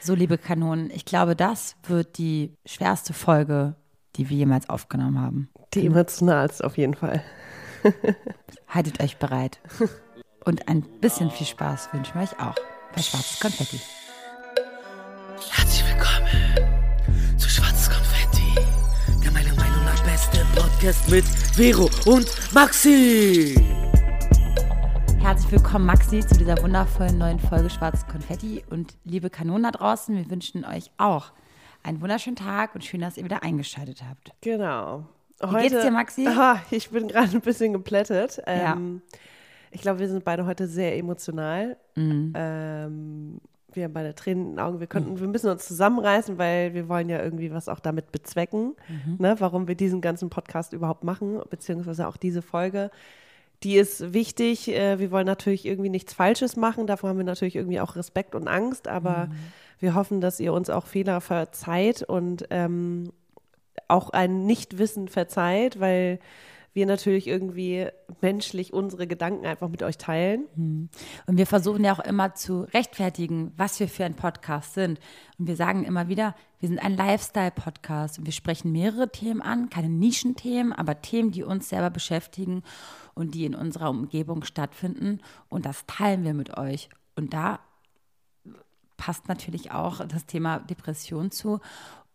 So, liebe Kanonen, ich glaube, das wird die schwerste Folge, die wir jemals aufgenommen haben. Die emotionalste auf jeden Fall. Haltet euch bereit. Und ein bisschen viel Spaß wünschen wir euch auch bei Schwarzes Konfetti. Herzlich willkommen zu Schwarzes Konfetti, der meiner Meinung nach beste Podcast mit Vero und Maxi. Herzlich willkommen, Maxi, zu dieser wundervollen neuen Folge Schwarzes Konfetti. Und liebe Kanonen da draußen, wir wünschen euch auch einen wunderschönen Tag und schön, dass ihr wieder eingeschaltet habt. Genau. Wie geht's dir, Maxi? Aha, ich bin gerade ein bisschen geplättet. Ähm, Ich glaube, wir sind beide heute sehr emotional. Mhm. Ähm, wir haben beide Tränen in den Augen. Wir, könnten, wir müssen uns zusammenreißen, weil wir wollen ja irgendwie was auch damit bezwecken, Mhm. ne, warum wir diesen ganzen Podcast überhaupt machen, beziehungsweise auch diese Folge. Die ist wichtig. Äh, Wir wollen natürlich irgendwie nichts Falsches machen. Davor haben wir natürlich irgendwie auch Respekt und Angst. Aber Mhm. wir hoffen, dass ihr uns auch Fehler verzeiht und ähm, auch ein Nichtwissen verzeiht, weil wir natürlich irgendwie menschlich unsere Gedanken einfach mit euch teilen. Und wir versuchen ja auch immer zu rechtfertigen, was wir für ein Podcast sind. Und wir sagen immer wieder, wir sind ein Lifestyle-Podcast und wir sprechen mehrere Themen an, keine Nischenthemen, aber Themen, die uns selber beschäftigen und die in unserer Umgebung stattfinden. Und das teilen wir mit euch. Und da passt natürlich auch das Thema Depression zu.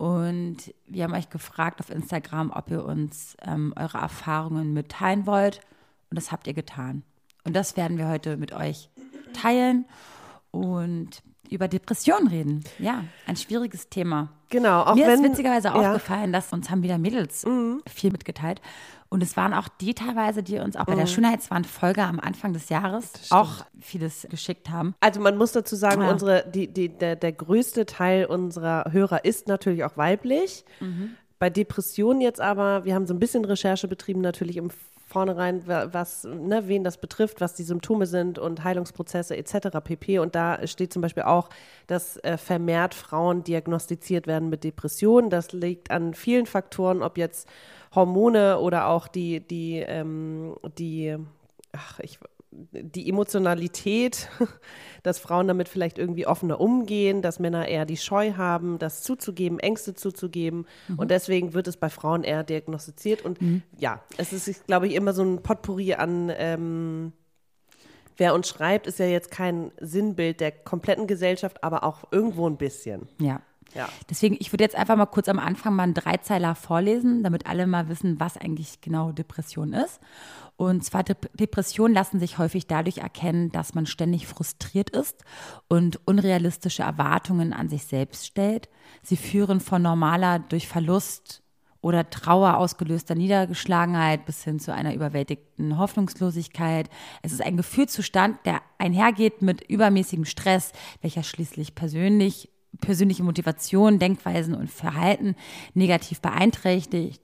Und wir haben euch gefragt auf Instagram, ob ihr uns ähm, eure Erfahrungen mitteilen wollt. Und das habt ihr getan. Und das werden wir heute mit euch teilen und über Depressionen reden. Ja, ein schwieriges Thema. Genau, auch Mir wenn ist witzigerweise ja, Mhm. aufgefallen, dass uns haben wieder Mädels viel mitgeteilt. Und es waren auch die teilweise, die uns auch bei Mhm. der Schönheitswand-Folge am Anfang des Jahres auch vieles geschickt haben. Also man muss dazu sagen, Ja. unsere, die, die, der, der größte Teil unserer Hörer ist natürlich auch weiblich. Bei Depressionen jetzt aber, wir haben so ein bisschen Recherche betrieben, natürlich im Vornherein, wa- was, ne, wen das betrifft, was die Symptome sind und Heilungsprozesse etc. pp. Und da steht zum Beispiel auch, dass äh, vermehrt Frauen diagnostiziert werden mit Depressionen. Das liegt an vielen Faktoren, ob jetzt Hormone oder auch die, die, ähm, die, ach, ich, die Emotionalität, dass Frauen damit vielleicht irgendwie offener umgehen, dass Männer eher die Scheu haben, das zuzugeben, Ängste zuzugeben. Und deswegen wird es bei Frauen eher diagnostiziert. Und ja, es ist, glaube ich, immer so ein Potpourri an, ähm, wer uns schreibt, ist ja jetzt kein Sinnbild der kompletten Gesellschaft, aber auch irgendwo ein bisschen. Ja. Ja. Deswegen, ich würde jetzt einfach mal kurz am Anfang mal einen Dreizeiler vorlesen, damit alle mal wissen, was eigentlich genau Depression ist. Und zwar Dep Depressionen lassen sich häufig dadurch erkennen, dass man ständig frustriert ist und unrealistische Erwartungen an sich selbst stellt. Sie führen von normaler durch Verlust oder Trauer ausgelöster Niedergeschlagenheit bis hin zu einer überwältigten Hoffnungslosigkeit. Es ist ein Gefühlszustand, der einhergeht mit übermäßigem Stress, welcher schließlich persönlich persönliche Motivation, Denkweisen und Verhalten negativ beeinträchtigt.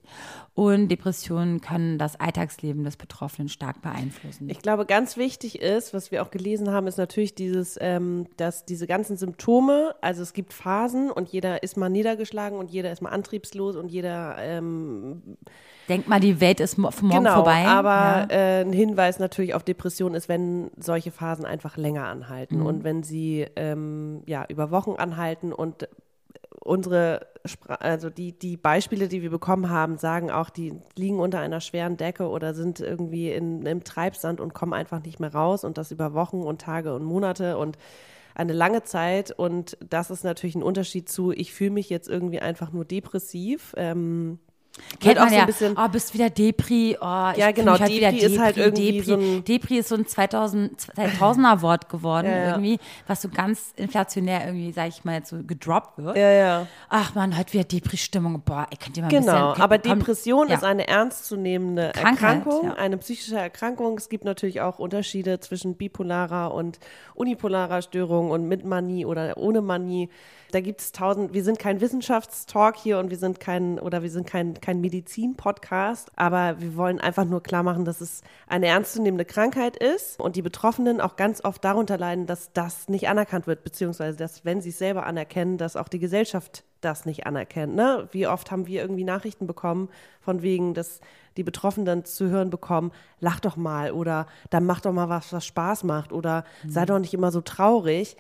Und Depressionen können das Alltagsleben des Betroffenen stark beeinflussen. Ich glaube, ganz wichtig ist, was wir auch gelesen haben, ist natürlich dieses, ähm, dass diese ganzen Symptome, also es gibt Phasen und jeder ist mal niedergeschlagen und jeder ist mal antriebslos und jeder ähm, Denk mal, die Welt ist mo- morgen genau, vorbei. aber ja. äh, ein Hinweis natürlich auf Depression ist, wenn solche Phasen einfach länger anhalten Mhm. und wenn sie ähm, ja über Wochen anhalten und unsere, also die, die Beispiele, die wir bekommen haben, sagen auch, die liegen unter einer schweren Decke oder sind irgendwie in, im Treibsand und kommen einfach nicht mehr raus und das über Wochen und Tage und Monate und eine lange Zeit und das ist natürlich ein Unterschied zu, ich fühle mich jetzt irgendwie einfach nur depressiv. Ähm, Kennt auch man so ja, ein bisschen- oh, bist wieder Depri, oh, Ja, genau, halt wieder Depri ist halt irgendwie Depri. so ein- Depri ist so ein 2000, 2000er Wort geworden Ja, ja. irgendwie, was so ganz inflationär irgendwie, sag ich mal, jetzt so gedroppt wird. ja, ja. Ach man, heute wieder Depri-Stimmung, boah, ey, könnt ihr mal Genau, bisschen... aber Depression ja. ist eine ernstzunehmende Krankheit, Erkrankung, ja. eine psychische Erkrankung. Es gibt natürlich auch Unterschiede zwischen bipolarer und unipolarer Störung und mit Manie oder ohne Manie. Da gibt es tausend, wir sind kein Wissenschaftstalk hier und wir sind kein, oder wir sind kein, kein Medizin-Podcast, aber wir wollen einfach nur klar machen, dass es eine ernstzunehmende Krankheit ist und die Betroffenen auch ganz oft darunter leiden, dass das nicht anerkannt wird, beziehungsweise dass, wenn sie es selber anerkennen, dass auch die Gesellschaft das nicht anerkennt. Ne? Wie oft haben wir irgendwie Nachrichten bekommen, von wegen, dass die Betroffenen zu hören bekommen, lach doch mal oder dann mach doch mal was, was Spaß macht oder sei doch nicht immer so traurig.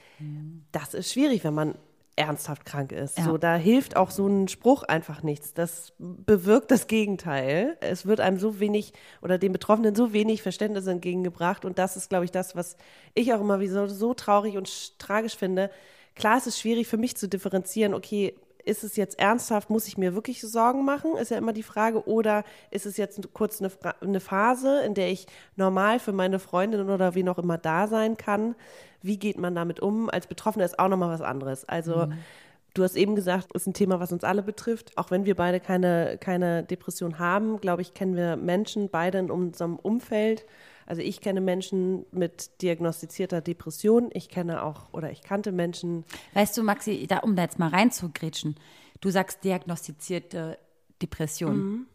Das ist schwierig, wenn man ernsthaft krank ist. Ja. So, da hilft auch so ein Spruch einfach nichts. Das bewirkt das Gegenteil. Es wird einem so wenig oder den Betroffenen so wenig Verständnis entgegengebracht. Und das ist, glaube ich, das, was ich auch immer wie so, so traurig und sch- tragisch finde. Klar, es ist schwierig für mich zu differenzieren, okay, ist es jetzt ernsthaft, muss ich mir wirklich Sorgen machen, ist ja immer die Frage, oder ist es jetzt kurz eine, eine Phase, in der ich normal für meine Freundin oder wie noch immer da sein kann? Wie geht man damit um? Als Betroffener ist auch nochmal was anderes. Also Du hast eben gesagt, ist ein Thema, was uns alle betrifft. Auch wenn wir beide keine, keine Depression haben, glaube ich, kennen wir Menschen beide in unserem Umfeld. Also ich kenne Menschen mit diagnostizierter Depression. Ich kenne auch oder ich kannte Menschen. Weißt du, Maxi, da, um da jetzt mal reinzugrätschen, du sagst diagnostizierte Depression. Mhm.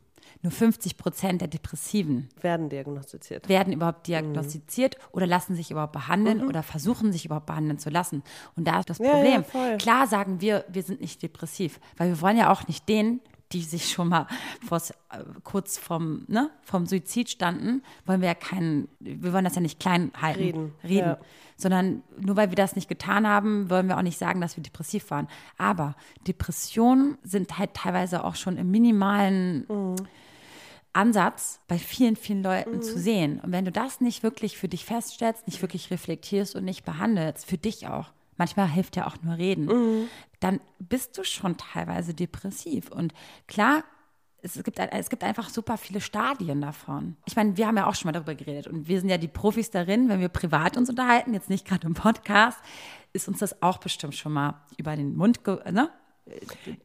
Nur 50 Prozent der Depressiven werden diagnostiziert. werden überhaupt diagnostiziert oder lassen sich überhaupt behandeln oder versuchen sich überhaupt behandeln zu lassen. Und da ist das Mhm. Ja, ja, Problem. Klar sagen wir, wir sind nicht depressiv, weil wir wollen ja auch nicht denen, die sich schon mal äh, kurz vom, ne, vom Suizid standen, wollen wir ja keinen, wir wollen das ja nicht klein halten, Reden, reden ja. sondern nur weil wir das nicht getan haben, wollen wir auch nicht sagen, dass wir depressiv waren. Aber Depressionen sind halt teilweise auch schon im minimalen Ansatz bei vielen, vielen Leuten zu sehen. Und wenn du das nicht wirklich für dich feststellst, nicht wirklich reflektierst und nicht behandelst, für dich auch, manchmal hilft ja auch nur reden, dann bist du schon teilweise depressiv. Und klar, es gibt, es gibt einfach super viele Stadien davon. Ich meine, wir haben ja auch schon mal darüber geredet und wir sind ja die Profis darin, wenn wir privat uns unterhalten, jetzt nicht gerade im Podcast, ist uns das auch bestimmt schon mal über den Mund, ne?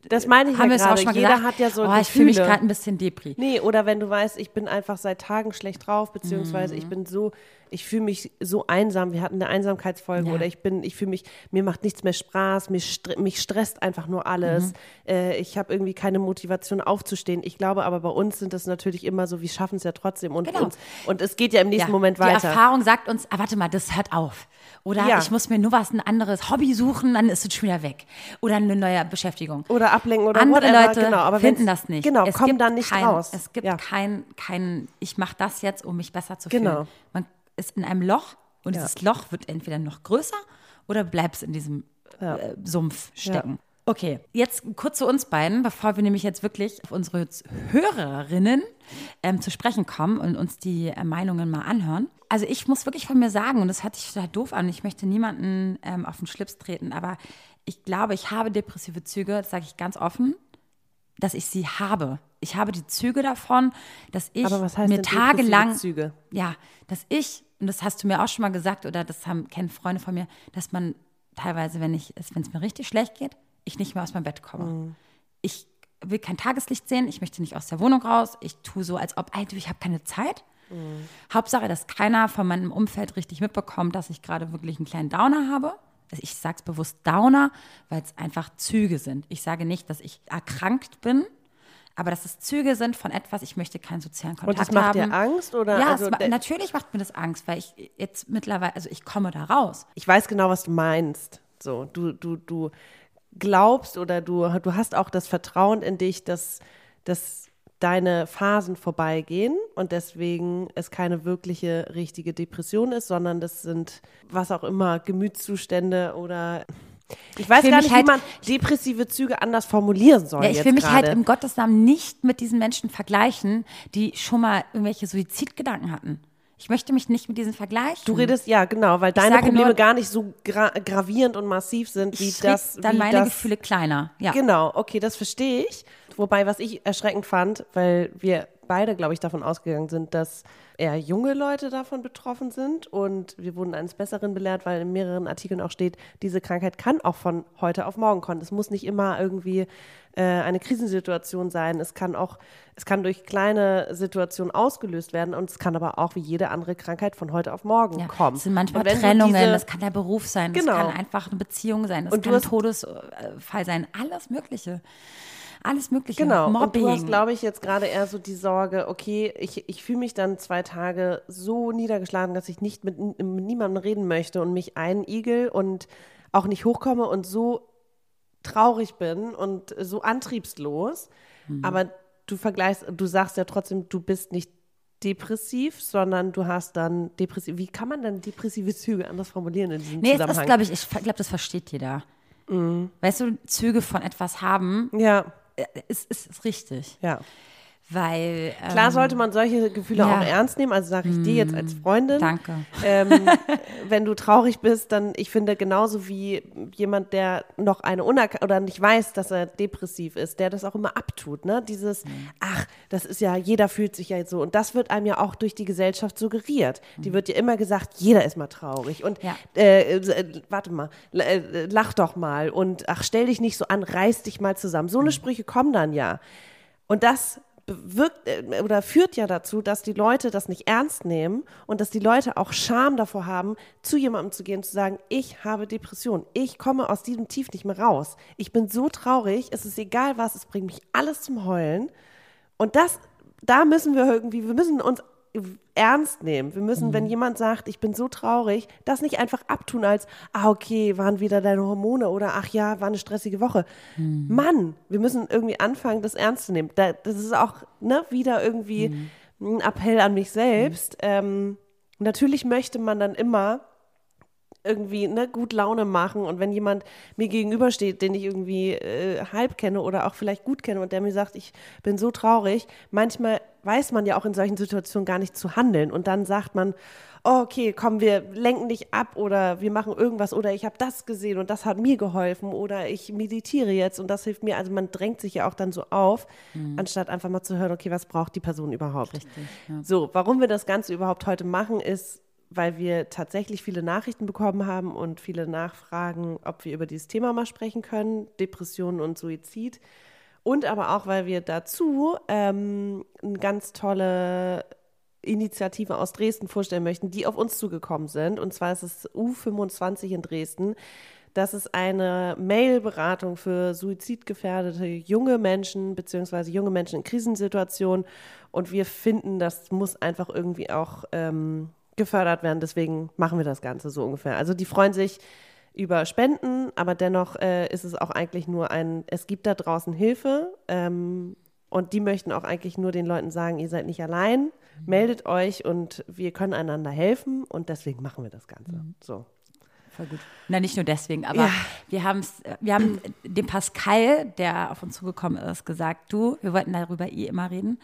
Das meine ich haben ja gerade. Jeder gesagt. hat ja so oh, ich fühle mich gerade ein bisschen depri. Nee, oder wenn du weißt, ich bin einfach seit Tagen schlecht drauf, beziehungsweise Mhm. ich bin so, ich fühle mich so einsam. Wir hatten eine Einsamkeitsfolge Ja. oder ich bin, ich fühle mich, mir macht nichts mehr Spaß, mich, mich stresst einfach nur alles. Mhm. Äh, ich habe irgendwie keine Motivation aufzustehen. Ich glaube aber bei uns sind das natürlich immer so, wir schaffen es ja trotzdem und, Genau. uns, und es geht ja im nächsten Moment Die weiter. Erfahrung sagt uns, ah, warte mal, das hört auf. Oder Ja. ich muss mir nur was, ein anderes Hobby suchen, dann ist es schon wieder weg. Oder eine neue Beschäftigung. Oder ablenken oder Andere whatever, Leute genau, aber finden das nicht. Genau, es kommen dann nicht kein, raus. Es gibt ja. kein, kein, ich mache das jetzt, um mich besser zu Genau. fühlen. Man ist in einem Loch und Ja. dieses Loch wird entweder noch größer oder bleibst in diesem Ja. äh, Sumpf stecken. Okay, jetzt kurz zu uns beiden, bevor wir nämlich jetzt wirklich auf unsere Hörerinnen ähm, zu sprechen kommen und uns die äh, Meinungen mal anhören. Also ich muss wirklich von mir sagen, und das hört sich total doof an, ich möchte niemanden ähm, auf den Schlips treten, aber ich glaube, ich habe depressive Züge, das sage ich ganz offen, dass ich sie habe. Ich habe die Züge davon, dass ich Aber was heißt mir tagelang, Züge? ja, dass ich, und das hast du mir auch schon mal gesagt, oder das haben, kennen Freunde von mir, dass man teilweise, wenn ich, wenn es mir richtig schlecht geht, ich nicht mehr aus meinem Bett komme. Mhm. Ich will kein Tageslicht sehen, ich möchte nicht aus der Wohnung raus, ich tue so, als ob, du, ich habe keine Zeit. Mhm. Hauptsache, dass keiner von meinem Umfeld richtig mitbekommt, dass ich gerade wirklich einen kleinen Downer habe. Also ich sage es bewusst Downer, weil es einfach Züge sind. Ich sage nicht, dass ich erkrankt bin, aber dass es Züge sind von etwas, ich möchte keinen sozialen Und Kontakt das macht haben. dir Angst? Oder? Ja, also, ma natürlich macht mir das Angst, weil ich jetzt mittlerweile, also ich komme da raus. ich weiß genau, was du meinst. So, du, du, du glaubst oder du, du hast auch das Vertrauen in dich, dass, dass deine Phasen vorbeigehen und deswegen es keine wirkliche richtige Depression ist, sondern das sind was auch immer, Gemütszustände oder ich weiß will gar nicht, halt- wie man depressive Züge anders formulieren soll. Ja, ich will mich halt gerade. im Gottes Namen nicht mit diesen Menschen vergleichen, die schon mal irgendwelche Suizidgedanken hatten. Ich möchte mich nicht mit diesen vergleichen. Du redest, ja, genau, weil deine sage Probleme nur- gar nicht so gra gravierend und massiv sind, wie ich das. dann wie meine das, Gefühle kleiner. Ja. Genau, okay, das verstehe ich. Wobei, was ich erschreckend fand, weil wir beide, glaube ich, davon ausgegangen sind, dass eher junge Leute davon betroffen sind. Und wir wurden eines Besseren belehrt, weil in mehreren Artikeln auch steht, diese Krankheit kann auch von heute auf morgen kommen. Es muss nicht immer irgendwie äh, eine Krisensituation sein. Es kann auch, es kann durch kleine Situationen ausgelöst werden und es kann aber auch wie jede andere Krankheit von heute auf morgen Ja, kommen. Es sind manchmal Trennungen, diese- das kann der Beruf sein, das Genau. kann einfach eine Beziehung sein, das Und kann ein Todesfall sein, alles Mögliche. Alles Mögliche. Genau, Mobbing. und du hast, glaube ich, jetzt gerade eher so die Sorge, okay, ich, ich fühle mich dann zwei Tage so niedergeschlagen, dass ich nicht mit, mit niemandem reden möchte und mich einigel und auch nicht hochkomme und so traurig bin und so antriebslos. Mhm. Aber du vergleichst, du sagst ja trotzdem, du bist nicht depressiv, sondern du hast dann depressiv. Wie kann man denn depressive Züge anders formulieren in diesem Nee, es ist, Zusammenhang? glaube ich, ich glaube, das versteht jeder. Weißt du, Züge von etwas haben, Ja, ist, ist, ist richtig. ja. Weil. Ähm, Klar sollte man solche Gefühle ja. auch ernst nehmen. Also sage ich dir jetzt als Freundin. Danke. Ähm, wenn du traurig bist, dann, ich finde, genauso wie jemand, der noch eine Unerk oder nicht weiß, dass er depressiv ist, der das auch immer abtut, ne? Dieses, Mhm. ach, das ist ja, jeder fühlt sich ja jetzt so. Und das wird einem ja auch durch die Gesellschaft suggeriert. Die wird dir immer gesagt, jeder ist mal traurig. Und Mhm. Ja. äh, äh, warte mal, äh, lach doch mal und ach, stell dich nicht so an, reiß dich mal zusammen. So eine Sprüche kommen dann ja. Und das bewirkt äh, oder führt ja dazu, dass die Leute das nicht ernst nehmen und dass die Leute auch Scham davor haben, zu jemandem zu gehen und zu sagen, ich habe Depression, ich komme aus diesem Tief nicht mehr raus. Ich bin so traurig, es ist egal was, es bringt mich alles zum Heulen. Und das, da müssen wir irgendwie, wir müssen uns ernst nehmen. Wir müssen, wenn jemand sagt, ich bin so traurig, das nicht einfach abtun als, ah, okay, waren wieder deine Hormone oder ach ja, war eine stressige Woche. Mann, wir müssen irgendwie anfangen, das ernst zu nehmen. Da, das ist auch ne, wieder irgendwie ein Appell an mich selbst. Ähm, natürlich möchte man dann immer irgendwie ne, gut Laune machen und wenn jemand mir gegenübersteht, den ich irgendwie äh, halb kenne oder auch vielleicht gut kenne und der mir sagt, ich bin so traurig, manchmal weiß man ja auch in solchen Situationen gar nicht zu handeln und dann sagt man, oh, okay, komm, wir lenken dich ab oder wir machen irgendwas oder ich habe das gesehen und das hat mir geholfen oder ich meditiere jetzt und das hilft mir. Also man drängt sich ja auch dann so auf, anstatt einfach mal zu hören, okay, was braucht die Person überhaupt? Richtig, ja. So, warum wir das Ganze überhaupt heute machen, ist, weil wir tatsächlich viele Nachrichten bekommen haben und viele Nachfragen, ob wir über dieses Thema mal sprechen können, Depressionen und Suizid. Und aber auch, weil wir dazu ähm, eine ganz tolle Initiative aus Dresden vorstellen möchten, die auf uns zugekommen sind. Und zwar ist es U25 in Dresden. Das ist eine Mail-Beratung für suizidgefährdete junge Menschen beziehungsweise junge Menschen in Krisensituationen. Und wir finden, das muss einfach irgendwie auch ähm, gefördert werden. Deswegen machen wir das Ganze so ungefähr. Also die freuen sich über Spenden, aber dennoch äh, ist es auch eigentlich nur ein, es gibt da draußen Hilfe ähm, und die möchten auch eigentlich nur den Leuten sagen, ihr seid nicht allein, meldet euch und wir können einander helfen und deswegen machen wir das Ganze. So. Voll gut. Na, nicht nur deswegen, aber Ja. wir, haben's, wir haben dem Pascal, der auf uns zugekommen ist, gesagt, du, wir wollten darüber eh immer reden.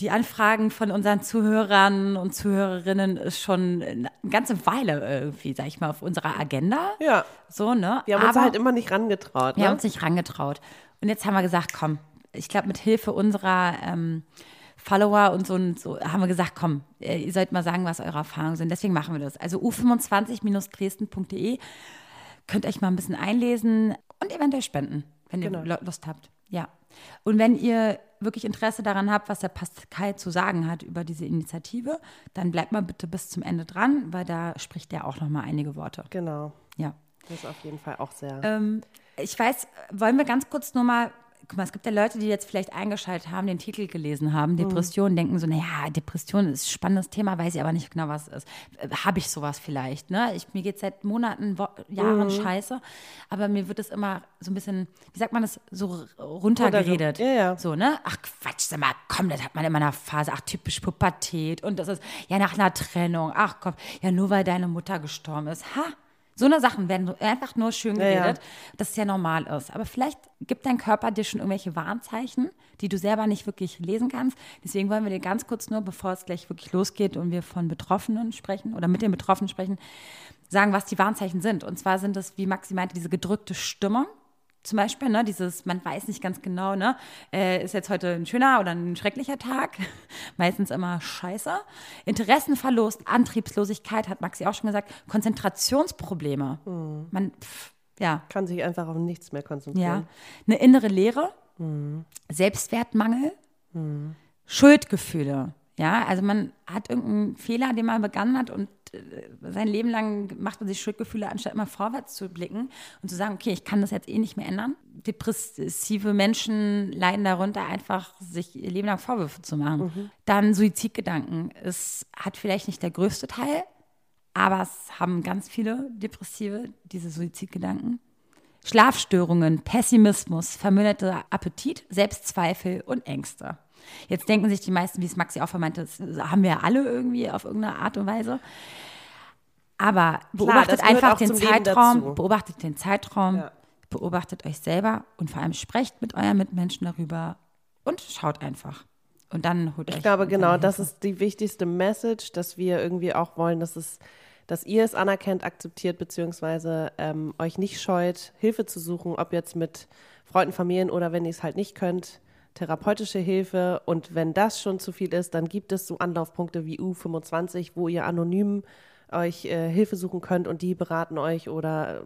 Die Anfragen von unseren Zuhörern und Zuhörerinnen ist schon eine ganze Weile irgendwie, sag ich mal, auf unserer Agenda. Ja, So, ne? wir haben uns Aber halt immer nicht rangetraut. wir haben Ne? uns nicht rangetraut. Und jetzt haben wir gesagt, komm, ich glaube, mit Hilfe unserer ähm, Follower und so, und so haben wir gesagt, komm, äh, ihr sollt mal sagen, was eure Erfahrungen sind. Deswegen machen wir das. Also u25-dresden.de könnt euch mal ein bisschen einlesen und eventuell spenden, wenn Genau. ihr Lu- Lust habt. Ja. Und wenn ihr wirklich Interesse daran habt, was der Pascal zu sagen hat über diese Initiative, dann bleibt mal bitte bis zum Ende dran, weil da spricht er auch noch mal einige Worte. Genau, Ja. das ist auf jeden Fall auch sehr. Ähm, ich weiß, wollen wir ganz kurz nur mal, guck mal, es gibt ja Leute, die jetzt vielleicht eingeschaltet haben, den Titel gelesen haben, Depression, denken so, naja, Depression ist ein spannendes Thema, weiß ich aber nicht genau, was es ist. Äh, Habe ich sowas vielleicht, ne? Ich, mir geht seit Monaten, Wo Jahren scheiße, aber mir wird es immer so ein bisschen, wie sagt man das, so runtergeredet. Ja, ja. So, ne? Ach Quatsch, sag mal, komm, das hat man in meiner Phase, ach typisch Pubertät und das ist, ja, nach einer Trennung, ach komm, ja, nur weil deine Mutter gestorben ist, ha? So eine Sachen werden einfach nur schön Ja, ja. geredet, dass es ja normal ist. Aber vielleicht gibt dein Körper dir schon irgendwelche Warnzeichen, die du selber nicht wirklich lesen kannst. Deswegen wollen wir dir ganz kurz nur, bevor es gleich wirklich losgeht und wir von Betroffenen sprechen oder mit den Betroffenen sprechen, sagen, was die Warnzeichen sind. Und zwar sind es, wie Maxi meinte, diese gedrückte Stimmung. Zum Beispiel, ne, dieses, man weiß nicht ganz genau, ne, äh, ist jetzt heute ein schöner oder ein schrecklicher Tag. Meistens immer scheiße. Interessenverlust, Antriebslosigkeit, hat Maxi auch schon gesagt, Konzentrationsprobleme. Man, pff, ja, Kann sich einfach auf nichts mehr konzentrieren. ja. Eine innere Leere, Selbstwertmangel, Schuldgefühle. Ja, also man hat irgendeinen Fehler, den man begangen hat und sein Leben lang macht man sich Schuldgefühle, anstatt immer vorwärts zu blicken und zu sagen, okay, ich kann das jetzt eh nicht mehr ändern. Depressive Menschen leiden darunter, einfach sich ihr Leben lang Vorwürfe zu machen. Dann Suizidgedanken. Es hat vielleicht nicht der größte Teil, aber es haben ganz viele Depressive diese Suizidgedanken. Schlafstörungen, Pessimismus, verminderter Appetit, Selbstzweifel und Ängste. Jetzt denken sich die meisten, wie es Maxi auch vermeinte, das haben wir alle irgendwie auf irgendeine Art und Weise. Aber beobachtet gehört einfach den Zeitraum, beobachtet den Zeitraum, Ja. beobachtet euch selber und vor allem sprecht mit euren Mitmenschen darüber und schaut einfach. Und dann holt euch. Ich glaube, genau, das ist die wichtigste Message, dass wir irgendwie auch wollen, dass es, dass ihr es anerkennt, akzeptiert, beziehungsweise ähm, euch nicht scheut, Hilfe zu suchen, ob jetzt mit Freunden, Familien oder wenn ihr es halt nicht könnt, therapeutische Hilfe. Und wenn das schon zu viel ist, dann gibt es so Anlaufpunkte wie U25, wo ihr anonym euch äh, Hilfe suchen könnt und die beraten euch oder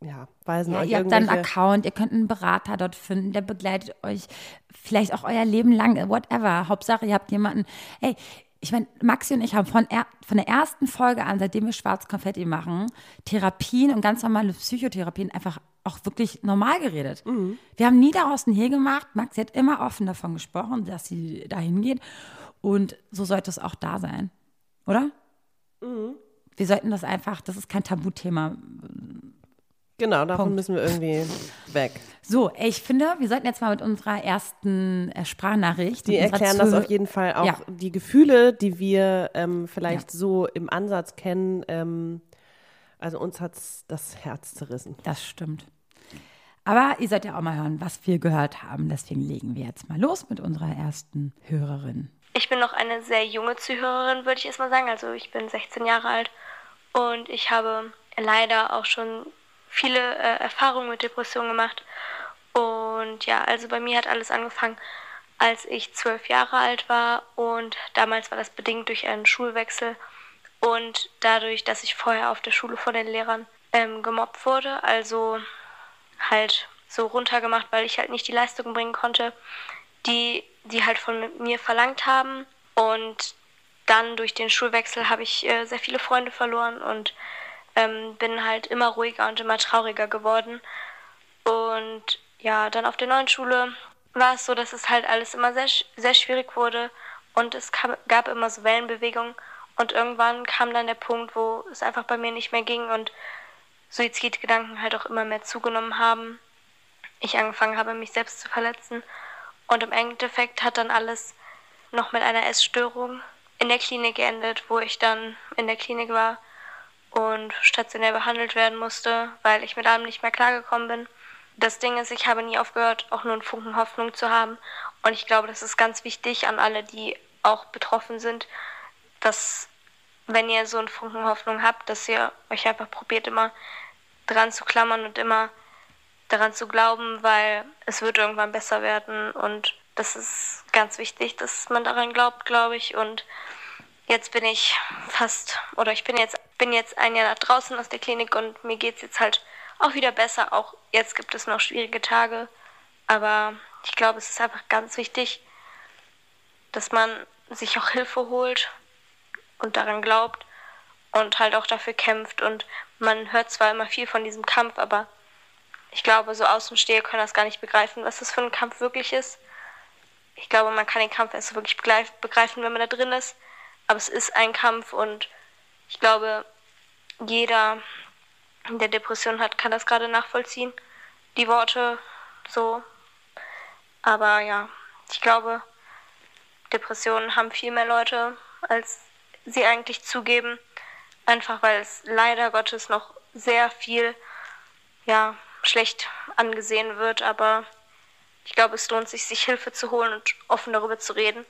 ja, weisen Ja, euch ihr habt dann einen Account, ihr könnt einen Berater dort finden, der begleitet euch vielleicht auch euer Leben lang, whatever. Hauptsache, ihr habt jemanden. Hey, ich meine, Maxi und ich haben von, er, von der ersten Folge an, seitdem wir Schwarzkonfetti machen, Therapien und ganz normale Psychotherapien einfach auch wirklich normal geredet. Wir haben nie daraus ein Hehl gemacht. Maxi hat immer offen davon gesprochen, dass sie dahin geht. Und so sollte es auch da sein. Oder? Wir sollten das einfach, das ist kein Tabuthema. Genau, davon Punkt. müssen wir irgendwie weg. So, ich finde, wir sollten jetzt mal mit unserer ersten äh, Sprachnachricht. Die erklären das auf jeden Fall auch, Ja. die Gefühle, die wir ähm, vielleicht Ja. so im Ansatz kennen. Ähm, also uns hat das Herz zerrissen. Das stimmt. Aber ihr sollt ja auch mal hören, was wir gehört haben. Deswegen legen wir jetzt mal los mit unserer ersten Hörerin. Ich bin noch eine sehr junge Zuhörerin, würde ich erst mal sagen. Also ich bin 16 Jahre alt und ich habe leider auch schon viele äh, Erfahrungen mit Depressionen gemacht. Und ja, also bei mir hat alles angefangen, als ich zwölf Jahre alt war und damals war das bedingt durch einen Schulwechsel und dadurch, dass ich vorher auf der Schule von den Lehrern ähm, gemobbt wurde, also halt so runtergemacht, weil ich halt nicht die Leistung bringen konnte, die die halt von mir verlangt haben. Und dann durch den Schulwechsel habe ich äh, sehr viele Freunde verloren und ähm, bin halt immer ruhiger und immer trauriger geworden. Und ja, dann auf der neuen Schule war es so, dass es halt alles immer sehr, sehr schwierig wurde und es kam, gab immer so Wellenbewegungen. Und irgendwann kam dann der Punkt, wo es einfach bei mir nicht mehr ging und Suizidgedanken halt auch immer mehr zugenommen haben. Ich angefangen habe, mich selbst zu verletzen. Und im Endeffekt hat dann alles noch mit einer Essstörung in der Klinik geendet, wo ich dann in der Klinik war und stationär behandelt werden musste, weil ich mit allem nicht mehr klargekommen bin. Das Ding ist, ich habe nie aufgehört, auch nur einen Funken Hoffnung zu haben. Und ich glaube, das ist ganz wichtig an alle, die auch betroffen sind, dass wenn ihr so einen Funken Hoffnung habt, dass ihr euch einfach probiert, immer dran zu klammern und immer daran zu glauben, weil es wird irgendwann besser werden und das ist ganz wichtig, dass man daran glaubt, glaube ich. Und jetzt bin ich fast oder ich bin jetzt bin jetzt ein Jahr nach draußen aus der Klinik und mir geht's jetzt halt auch wieder besser. Auch jetzt gibt es noch schwierige Tage, aber ich glaube, es ist einfach ganz wichtig, dass man sich auch Hilfe holt und daran glaubt und halt auch dafür kämpft. Und man hört zwar immer viel von diesem Kampf, aber ich glaube, so Außensteher können das gar nicht begreifen, was das für ein Kampf wirklich ist. Ich glaube, man kann den Kampf erst wirklich begreif- begreifen, wenn man da drin ist. Aber es ist ein Kampf und ich glaube, jeder, der Depression hat, kann das gerade nachvollziehen. Die Worte so. Aber ja, ich glaube, Depressionen haben viel mehr Leute, als sie eigentlich zugeben. Einfach weil es leider Gottes noch sehr viel, ja, schlecht angesehen wird. Aber ich glaube, es lohnt sich, sich Hilfe zu holen und offen darüber zu reden.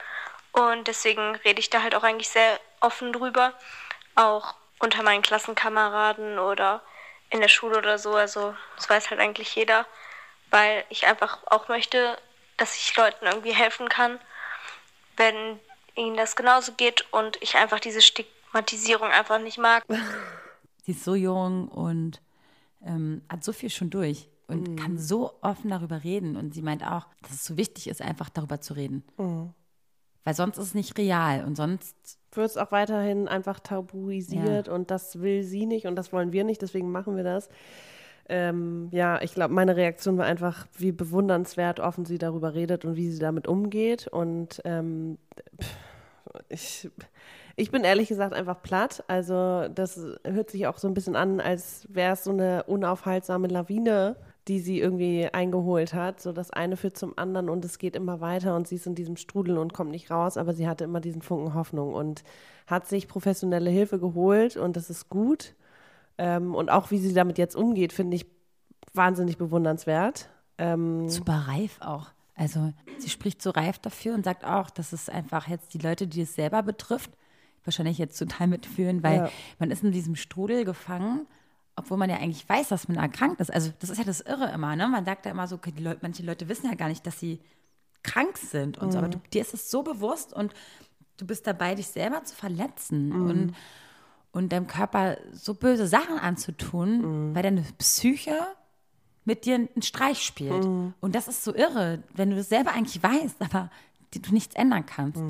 Und deswegen rede ich da halt auch eigentlich sehr offen drüber. Auch unter meinen Klassenkameraden oder in der Schule oder so. Also, das weiß halt eigentlich jeder. Weil ich einfach auch möchte, dass ich Leuten irgendwie helfen kann, wenn ihnen das genauso geht und ich einfach diese Stigmatisierung einfach nicht mag. Sie ist so jung und ähm, hat so viel schon durch und kann so offen darüber reden. Und sie meint auch, dass es so wichtig ist, einfach darüber zu reden. Weil sonst ist es nicht real und sonst Wird es auch weiterhin einfach tabuisiert und das will sie nicht und das wollen wir nicht, deswegen machen wir das. Ähm, ja, ich glaube, meine Reaktion war einfach, wie bewundernswert offen sie darüber redet und wie sie damit umgeht. Und ähm, pff, ich, ich bin ehrlich gesagt einfach platt. Also das hört sich auch so ein bisschen an, als wäre es so eine unaufhaltsame Lawine, die sie irgendwie eingeholt hat. So das eine führt zum anderen und es geht immer weiter und sie ist in diesem Strudel und kommt nicht raus, aber sie hatte immer diesen Funken Hoffnung und hat sich professionelle Hilfe geholt und das ist gut. Ähm, und auch wie sie damit jetzt umgeht, finde ich wahnsinnig bewundernswert. Ähm, Super reif auch. Also sie spricht so reif dafür und sagt auch, dass es einfach jetzt die Leute, die es selber betrifft, wahrscheinlich jetzt total mitfühlen, weil Ja. man ist in diesem Strudel gefangen, obwohl man ja eigentlich weiß, dass man erkrankt ist. Also das ist ja das Irre immer, ne? Man sagt ja immer so, okay, Leute, manche Leute wissen ja gar nicht, dass sie krank sind und so, aber du, dir ist es so bewusst und du bist dabei, dich selber zu verletzen und, und deinem Körper so böse Sachen anzutun, weil deine Psyche mit dir einen Streich spielt. Und das ist so irre, wenn du das selber eigentlich weißt, aber du nichts ändern kannst.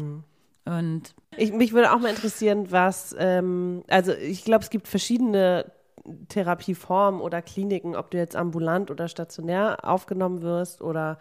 Und Ich, mich würde auch mal interessieren, was, ähm, also ich glaube, es gibt verschiedene Therapieformen oder Kliniken, ob du jetzt ambulant oder stationär aufgenommen wirst oder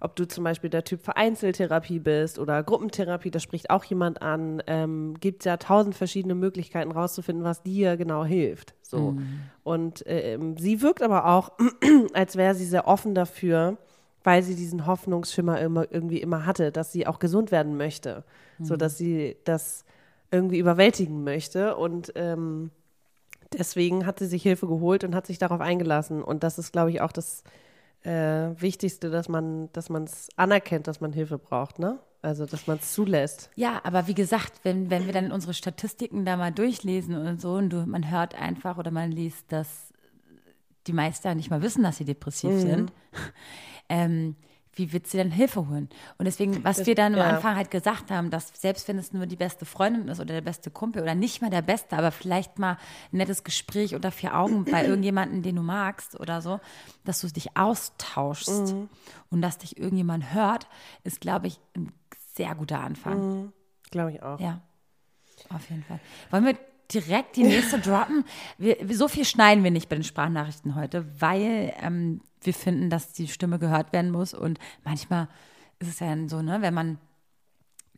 ob du zum Beispiel der Typ für Einzeltherapie bist oder Gruppentherapie, das spricht auch jemand an. Ähm, gibt es ja tausend verschiedene Möglichkeiten rauszufinden, was dir genau hilft. So. Und ähm, sie wirkt aber auch, als wäre sie sehr offen dafür, weil sie diesen Hoffnungsschimmer immer, irgendwie immer hatte, dass sie auch gesund werden möchte, so dass sie das irgendwie überwältigen möchte und ähm, deswegen hat sie sich Hilfe geholt und hat sich darauf eingelassen und das ist, glaube ich, auch das äh, Wichtigste, dass man, es anerkennt, dass man Hilfe braucht, ne? Also, dass man es zulässt. ja, aber wie gesagt, wenn, wenn wir dann unsere Statistiken da mal durchlesen und so und du, man hört einfach oder man liest, dass die meisten nicht mal wissen, dass sie depressiv sind, ähm, wie wird sie denn Hilfe holen? Und deswegen, was wir dann am ja. Anfang halt gesagt haben, dass selbst wenn es nur die beste Freundin ist oder der beste Kumpel oder nicht mal der Beste, aber vielleicht mal ein nettes Gespräch unter vier Augen bei irgendjemandem, den du magst oder so, dass du dich austauschst und dass dich irgendjemand hört, ist, glaube ich, ein sehr guter Anfang. Glaube ich auch. Ja, auf jeden Fall. Wollen wir direkt die nächste droppen? Wir, so viel schneiden wir nicht bei den Sprachnachrichten heute, weil ähm, wir finden, dass die Stimme gehört werden muss. Und manchmal ist es ja dann so, ne, wenn man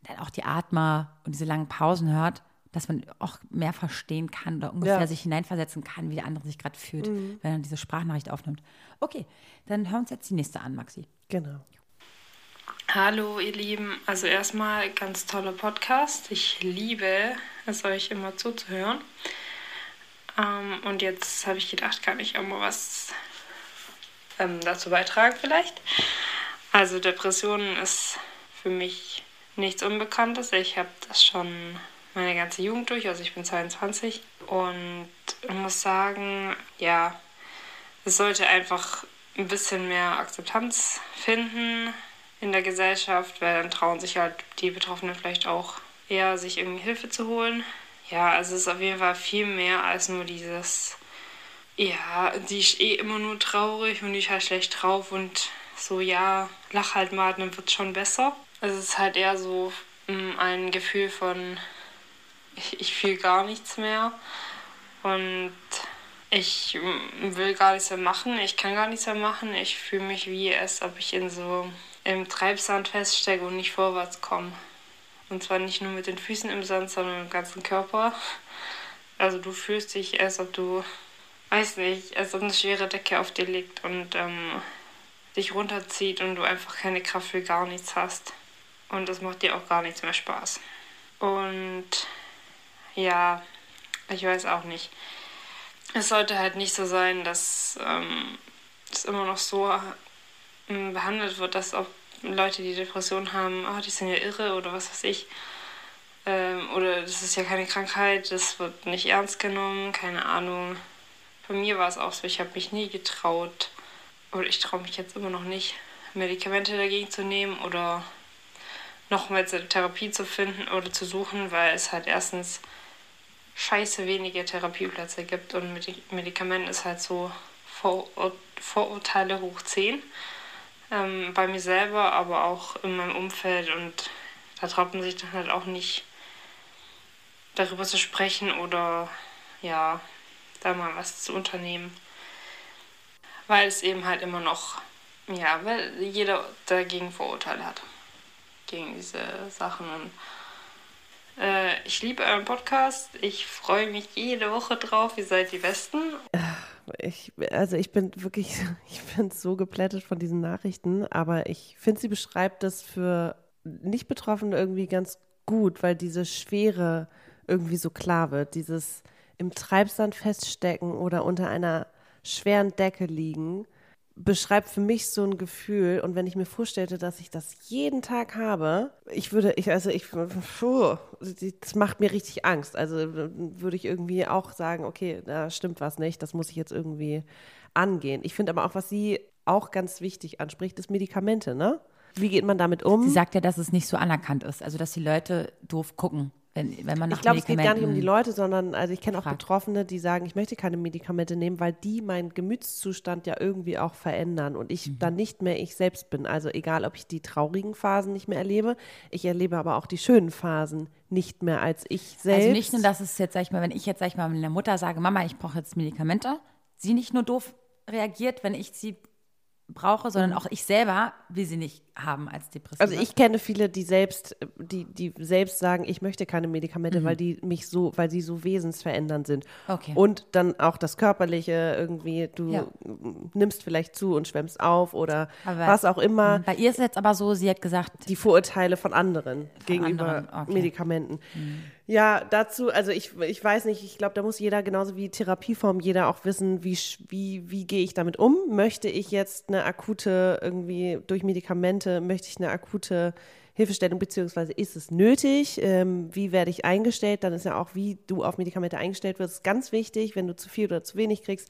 dann auch die Atmer und diese langen Pausen hört, dass man auch mehr verstehen kann oder ungefähr Ja. sich hineinversetzen kann, wie der andere sich gerade fühlt, wenn er diese Sprachnachricht aufnimmt. Okay, dann hören wir uns jetzt die nächste an, Maxi. Genau. Hallo ihr Lieben, also erstmal ganz toller Podcast. Ich liebe es, euch immer zuzuhören. Ähm, und jetzt habe ich gedacht, kann ich auch mal was ähm, dazu beitragen vielleicht. Also Depressionen ist für mich nichts Unbekanntes. Ich habe das schon meine ganze Jugend durch, also ich bin 22 und muss sagen, ja, es sollte einfach ein bisschen mehr Akzeptanz finden in der Gesellschaft, weil dann trauen sich halt die Betroffenen vielleicht auch eher, sich irgendwie Hilfe zu holen. Ja, also es ist auf jeden Fall viel mehr als nur dieses, ja, die ist eh immer nur traurig und ist halt schlecht drauf und so, ja, lach halt mal, dann wird schon besser. Also es ist halt eher so mm, ein Gefühl von, ich, ich fühle gar nichts mehr und ich mm, will gar nichts mehr machen, ich kann gar nichts mehr machen. Ich fühle mich wie, als ob ich in so im Treibsand feststecke und nicht vorwärts komme. Und zwar nicht nur mit den Füßen im Sand, sondern im ganzen Körper. Also du fühlst dich, als ob du, weiß nicht, als ob eine schwere Decke auf dir liegt und ähm, dich runterzieht und du einfach keine Kraft für gar nichts hast. Und das macht dir auch gar nichts mehr Spaß. Und ja, ich weiß auch nicht. Es sollte halt nicht so sein, dass ähm, es immer noch so behandelt wird, dass auch Leute, die Depressionen haben, ah, die sind ja irre oder was weiß ich. Ähm, oder das ist ja keine Krankheit, das wird nicht ernst genommen, keine Ahnung. Bei mir war es auch so, ich habe mich nie getraut, oder ich traue mich jetzt immer noch nicht, Medikamente dagegen zu nehmen oder nochmals eine Therapie zu finden oder zu suchen, weil es halt erstens scheiße wenige Therapieplätze gibt und mit Medikamenten ist halt so Vorur Vorurteile hoch 10. Ähm, bei mir selber, aber auch in meinem Umfeld und da traut man sich dann halt auch nicht darüber zu sprechen oder ja, da mal was zu unternehmen. Weil es eben halt immer noch, ja, weil jeder dagegen Vorurteile hat. Gegen diese Sachen und Äh, ich liebe euren Podcast. Ich freue mich jede Woche drauf. Ihr seid die Besten. Ich, also ich bin wirklich, ich bin so geplättet von diesen Nachrichten, aber ich finde, sie beschreibt das für Nicht-Betroffene irgendwie ganz gut, weil diese Schwere irgendwie so klar wird. Dieses im Treibsand feststecken oder unter einer schweren Decke liegen beschreibt für mich so ein Gefühl. Und wenn ich mir vorstellte, dass ich das jeden Tag habe, ich würde, ich, also ich, puh, das macht mir richtig Angst. Also würde ich irgendwie auch sagen, okay, da stimmt was nicht, das muss ich jetzt irgendwie angehen. Ich finde aber auch, was sie auch ganz wichtig anspricht, ist Medikamente, ne? Wie geht man damit um? Sie sagt ja, dass es nicht so anerkannt ist, also dass die Leute doof gucken. Wenn, wenn man nach ich glaube, es geht gar nicht um die Leute, sondern also ich kenne auch fragt. Betroffene, die sagen, ich möchte keine Medikamente nehmen, weil die meinen Gemütszustand ja irgendwie auch verändern und ich Mhm. dann nicht mehr ich selbst bin. Also egal, ob ich die traurigen Phasen nicht mehr erlebe, ich erlebe aber auch die schönen Phasen nicht mehr als ich selbst. Also nicht nur, dass es jetzt, sag ich mal, wenn ich jetzt, sag ich mal, meiner Mutter sage, Mama, ich brauche jetzt Medikamente, sie nicht nur doof reagiert, wenn ich sie brauche, sondern auch ich selber will sie nicht haben als Depression. Also ich kenne viele, die selbst, die, die selbst sagen, ich möchte keine Medikamente, weil die mich so, weil sie so wesensverändernd sind. Mhm. Okay. Und dann auch das Körperliche irgendwie, du Ja. nimmst vielleicht zu und schwemmst auf oder Aber- was auch immer. Bei ihr ist es jetzt aber so, sie hat gesagt, die Vorurteile von anderen gegenüber anderen, okay. Medikamenten. Ja, dazu, also ich, ich weiß nicht, ich glaube, da muss jeder genauso wie Therapieform, jeder auch wissen, wie, wie, wie gehe ich damit um? Möchte ich jetzt eine akute, irgendwie durch Medikamente, möchte ich eine akute Hilfestellung, beziehungsweise ist es nötig? Ähm, wie werde ich eingestellt? Dann ist ja auch, wie du auf Medikamente eingestellt wirst, ganz wichtig. Wenn du zu viel oder zu wenig kriegst,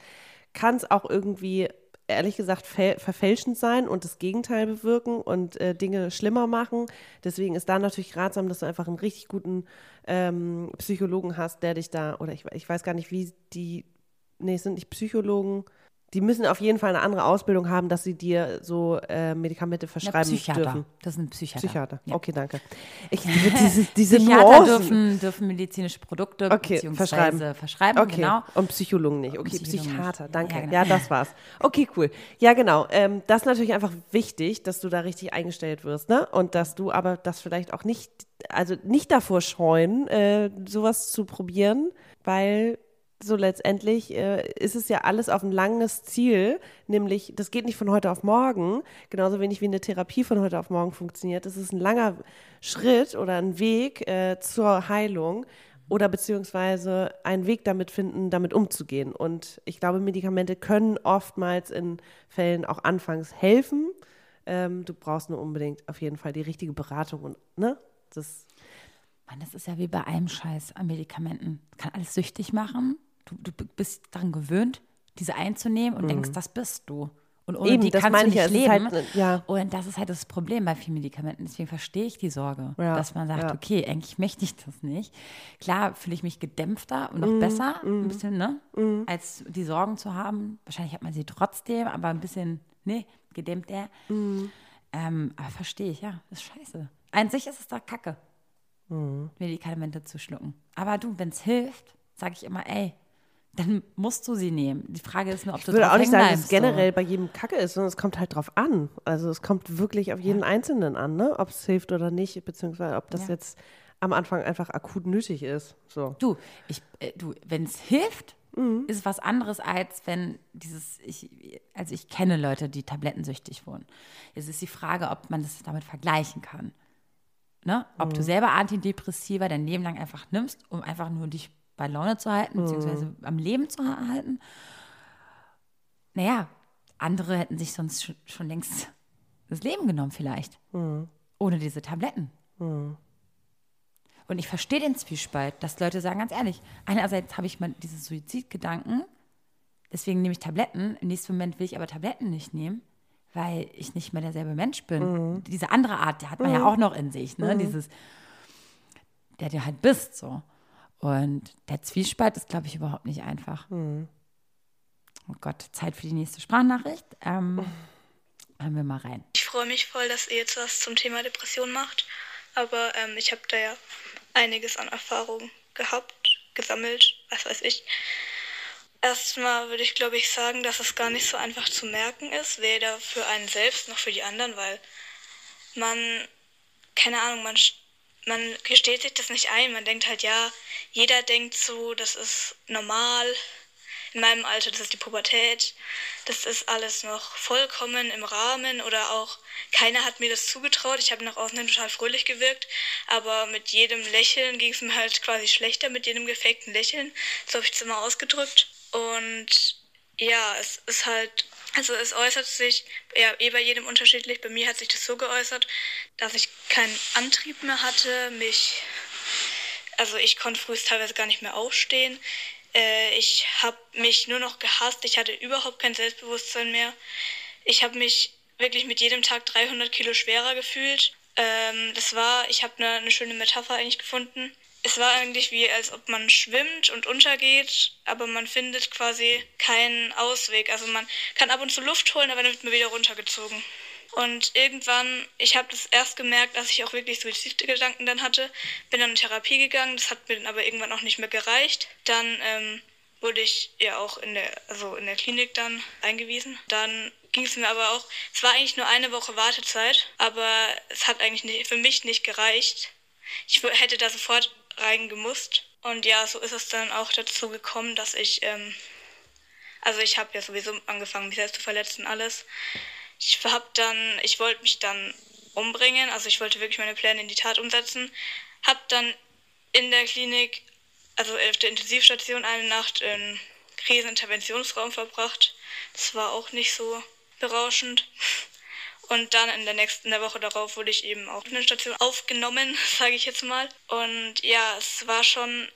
kann es auch irgendwie ehrlich gesagt ver verfälschend sein und das Gegenteil bewirken und äh, Dinge schlimmer machen. Deswegen ist da natürlich ratsam, dass du einfach einen richtig guten ähm, Psychologen hast, der dich da, oder ich, ich weiß gar nicht, wie die, nee, es sind nicht Psychologen, die müssen auf jeden Fall eine andere Ausbildung haben, dass sie dir so äh, Medikamente verschreiben Psychiater. dürfen. Das sind Psychiater. Psychiater. Ja. Okay, danke. Ich liebe diese, diese Psychiater Nuancen. dürfen, dürfen medizinische Produkte Okay, beziehungsweise verschreiben. verschreiben. Okay, genau. und Psychologen nicht. Okay, Psychologen nicht. Psychiater, danke. Ja, Ja, genau. das war's. Okay, cool. Ja, genau. Ähm, das ist natürlich einfach wichtig, dass du da richtig eingestellt wirst, ne? Und dass du aber das vielleicht auch nicht, also nicht davor scheuen, äh, sowas zu probieren, weil so letztendlich äh, ist es ja alles auf ein langes Ziel, nämlich das geht nicht von heute auf morgen, genauso wenig wie eine Therapie von heute auf morgen funktioniert. Es ist ein langer Schritt oder ein Weg äh, zur Heilung oder beziehungsweise einen Weg damit finden, damit umzugehen. Und ich glaube, Medikamente können oftmals in Fällen auch anfangs helfen. Ähm, du brauchst nur unbedingt auf jeden Fall die richtige Beratung und ne, das Mann, das ist ja wie bei allem Scheiß an Medikamenten. Kann alles süchtig machen. Du, du bist daran gewöhnt, diese einzunehmen und denkst, das bist du. Und ohne Mhm. Eben, die kannst du ich nicht ja, ist leben. halt, ja. Und das ist halt das Problem bei vielen Medikamenten. Deswegen verstehe ich die Sorge, Ja, dass man sagt, okay, eigentlich möchte ich das nicht. Klar fühle ich mich gedämpfter und noch Mhm, besser, ein bisschen, ne? Als die Sorgen zu haben. Wahrscheinlich hat man sie trotzdem, aber ein bisschen, ne, gedämmter. Mhm. Ähm, aber verstehe ich, ja, das ist scheiße. An sich ist es da Kacke. Mhm. Medikamente zu schlucken. Aber du, wenn es hilft, sage ich immer, ey, dann musst du sie nehmen. Die Frage ist nur, ob du Ich würde auch nicht sagen, dass es generell bei jedem Kacke ist, sondern es kommt halt drauf an. Also es kommt wirklich auf jeden Einzelnen an, ne? ob es hilft oder nicht, beziehungsweise ob das Ja. jetzt am Anfang einfach akut nötig ist. So. Du, ich, äh, du, wenn es hilft, Mhm. ist es was anderes, als wenn dieses, ich, also ich kenne Leute, die tablettensüchtig wurden. Es ist die Frage, ob man das damit vergleichen kann. Ne? Ob Mhm. du selber Antidepressiva dein Leben lang einfach nimmst, um einfach nur dich bei Laune zu halten, beziehungsweise Mhm. am Leben zu halten. Naja, andere hätten sich sonst schon, schon längst das Leben genommen vielleicht. Mhm. Ohne diese Tabletten. Und ich verstehe den Zwiespalt, dass Leute sagen, ganz ehrlich, einerseits habe ich mal diese Suizidgedanken, deswegen nehme ich Tabletten, im nächsten Moment will ich aber Tabletten nicht nehmen, weil ich nicht mehr derselbe Mensch bin. Diese andere Art, die hat man ja auch noch in sich, ne? Dieses, der du halt bist, so. Und der Zwiespalt ist, glaube ich, überhaupt nicht einfach. Oh Gott, Zeit für die nächste Sprachnachricht. Ähm, hören wir mal rein. Ich freue mich voll, dass ihr jetzt was zum Thema Depression macht. Aber ähm, ich habe da ja einiges an Erfahrung gehabt, gesammelt, was weiß ich. Erstmal würde ich, glaube ich, sagen, dass es gar nicht so einfach zu merken ist, weder für einen selbst noch für die anderen, weil man, keine Ahnung, man, man gesteht sich das nicht ein. Man denkt halt, ja, jeder denkt so, das ist normal. In meinem Alter, das ist die Pubertät. Das ist alles noch vollkommen im Rahmen oder auch keiner hat mir das zugetraut. Ich habe nach außen hin total fröhlich gewirkt, aber mit jedem Lächeln ging es mir halt quasi schlechter, mit jedem gefakten Lächeln. So habe ich es immer ausgedrückt. Und ja, es ist halt, also es äußert sich ja eh bei jedem unterschiedlich. Bei mir hat sich das so geäußert, dass ich keinen Antrieb mehr hatte, mich, also ich konnte früh teilweise gar nicht mehr aufstehen. Äh, ich habe mich nur noch gehasst. Ich hatte überhaupt kein Selbstbewusstsein mehr. Ich habe mich wirklich mit jedem Tag 300 Kilo schwerer gefühlt. Ähm, das war, ich habe eine, eine schöne Metapher eigentlich gefunden es war eigentlich wie, als ob man schwimmt und untergeht, aber man findet quasi keinen Ausweg. Also man kann ab und zu Luft holen, aber dann wird man wieder runtergezogen. Und irgendwann, ich habe das erst gemerkt, dass ich auch wirklich Suizidgedanken dann hatte, bin dann in Therapie gegangen, das hat mir dann aber irgendwann auch nicht mehr gereicht. Dann ähm, wurde ich ja auch in der, also in der Klinik dann eingewiesen. Dann ging es mir aber auch, es war eigentlich nur eine Woche Wartezeit, aber es hat eigentlich nicht, für mich nicht gereicht. Ich hätte da sofort reingemusst. Und ja, so ist es dann auch dazu gekommen, dass ich, ähm, also ich habe ja sowieso angefangen, mich selbst zu verletzen, alles. Ich habe dann, ich wollte mich dann umbringen, also ich wollte wirklich meine Pläne in die Tat umsetzen. Habe dann in der Klinik, also auf der Intensivstation, eine Nacht im Kriseninterventionsraum verbracht. Das war auch nicht so berauschend. Und dann in der nächsten, in der Woche darauf wurde ich eben auch in der Station aufgenommen, sage ich jetzt mal. Und ja, es war schon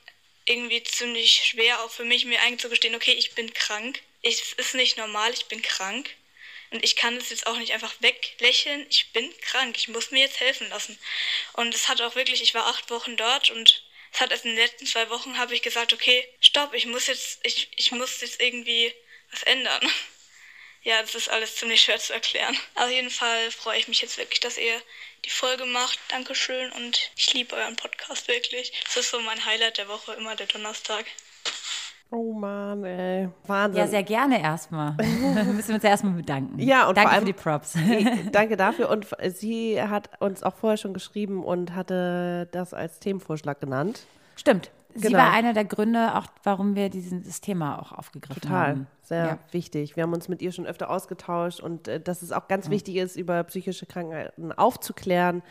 irgendwie ziemlich schwer, auch für mich, mir einzugestehen, okay, ich bin krank. es ist nicht normal, ich bin krank. Und ich kann es jetzt auch nicht einfach weglächeln. Ich bin krank. Ich muss mir jetzt helfen lassen. Und es hat auch wirklich, ich war acht Wochen dort und es hat erst in den letzten zwei Wochen habe ich gesagt, okay, stopp, ich muss jetzt, ich, ich muss jetzt irgendwie was ändern ja, das ist alles ziemlich schwer zu erklären. Auf jeden Fall freue ich mich jetzt wirklich, dass ihr die Folge macht. Dankeschön und ich liebe euren Podcast wirklich. Das ist so mein Highlight der Woche, immer der Donnerstag. Oh Mann, ey. Wahnsinn. Ja, sehr gerne erstmal. Müssen wir uns ja erstmal bedanken. Ja, und danke vor allem, für die Props. danke dafür. Und sie hat uns auch vorher schon geschrieben und hatte das als Themenvorschlag genannt. Stimmt. Sie Genau. war einer der Gründe, auch warum wir dieses Thema auch aufgegriffen Total, haben. sehr Ja. wichtig. Wir haben uns mit ihr schon öfter ausgetauscht und äh, dass es auch ganz Mhm. wichtig ist, über psychische Krankheiten aufzuklären.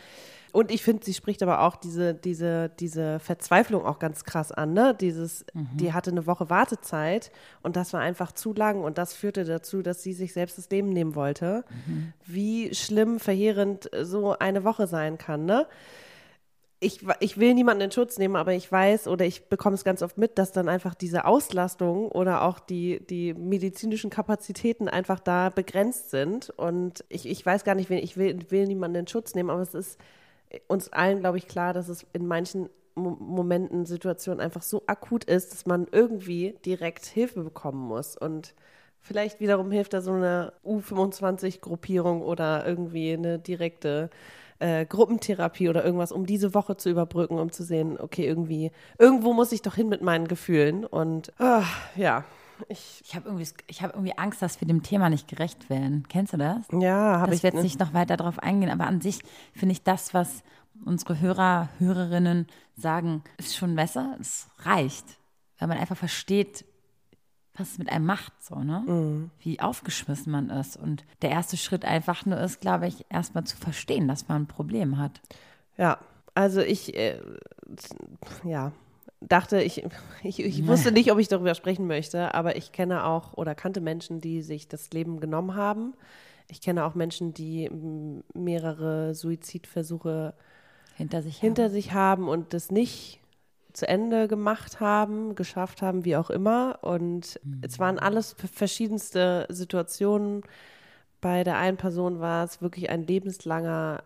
Und ich finde, sie spricht aber auch diese, diese, diese Verzweiflung auch ganz krass an. Ne? Dieses, Mhm. die hatte eine Woche Wartezeit und das war einfach zu lang und das führte dazu, dass sie sich selbst das Leben nehmen wollte. Mhm. Wie schlimm, verheerend so eine Woche sein kann. Ne? Ich, ich will niemanden in Schutz nehmen, aber ich weiß oder ich bekomme es ganz oft mit, dass dann einfach diese Auslastung oder auch die, die medizinischen Kapazitäten einfach da begrenzt sind. Und ich, ich weiß gar nicht, ich will, will niemanden in Schutz nehmen, aber es ist uns allen, glaube ich, klar, dass es in manchen Mo- Momenten, Situationen einfach so akut ist, dass man irgendwie direkt Hilfe bekommen muss. Und vielleicht wiederum hilft da so eine U25-Gruppierung oder irgendwie eine direkte äh, Gruppentherapie oder irgendwas, um diese Woche zu überbrücken, um zu sehen, okay, irgendwie, irgendwo muss ich doch hin mit meinen Gefühlen. Und ah, ja, ich, Ich habe irgendwie, ich hab irgendwie Angst, dass wir dem Thema nicht gerecht werden. Kennst du das? ja, habe ich. wir jetzt nicht noch weiter darauf eingehen. Aber an sich finde ich das, was unsere Hörer, Hörerinnen sagen, ist schon besser. Es reicht, weil man einfach versteht, was es mit einem macht, so, ne? Mhm. Wie aufgeschmissen man ist. Und der erste Schritt einfach nur ist, glaube ich, erstmal zu verstehen, dass man ein Problem hat. Ja, also ich, äh, ja, dachte, ich, ich, ich wusste nicht, ob ich darüber sprechen möchte, aber ich kenne auch oder kannte Menschen, die sich das Leben genommen haben. Ich kenne auch Menschen, die m, mehrere Suizidversuche Hinter sich hinter haben. sich haben und das nicht zu Ende gemacht haben, geschafft haben, wie auch immer. Und es waren alles v- verschiedenste Situationen. Bei der einen Person war es wirklich ein lebenslanger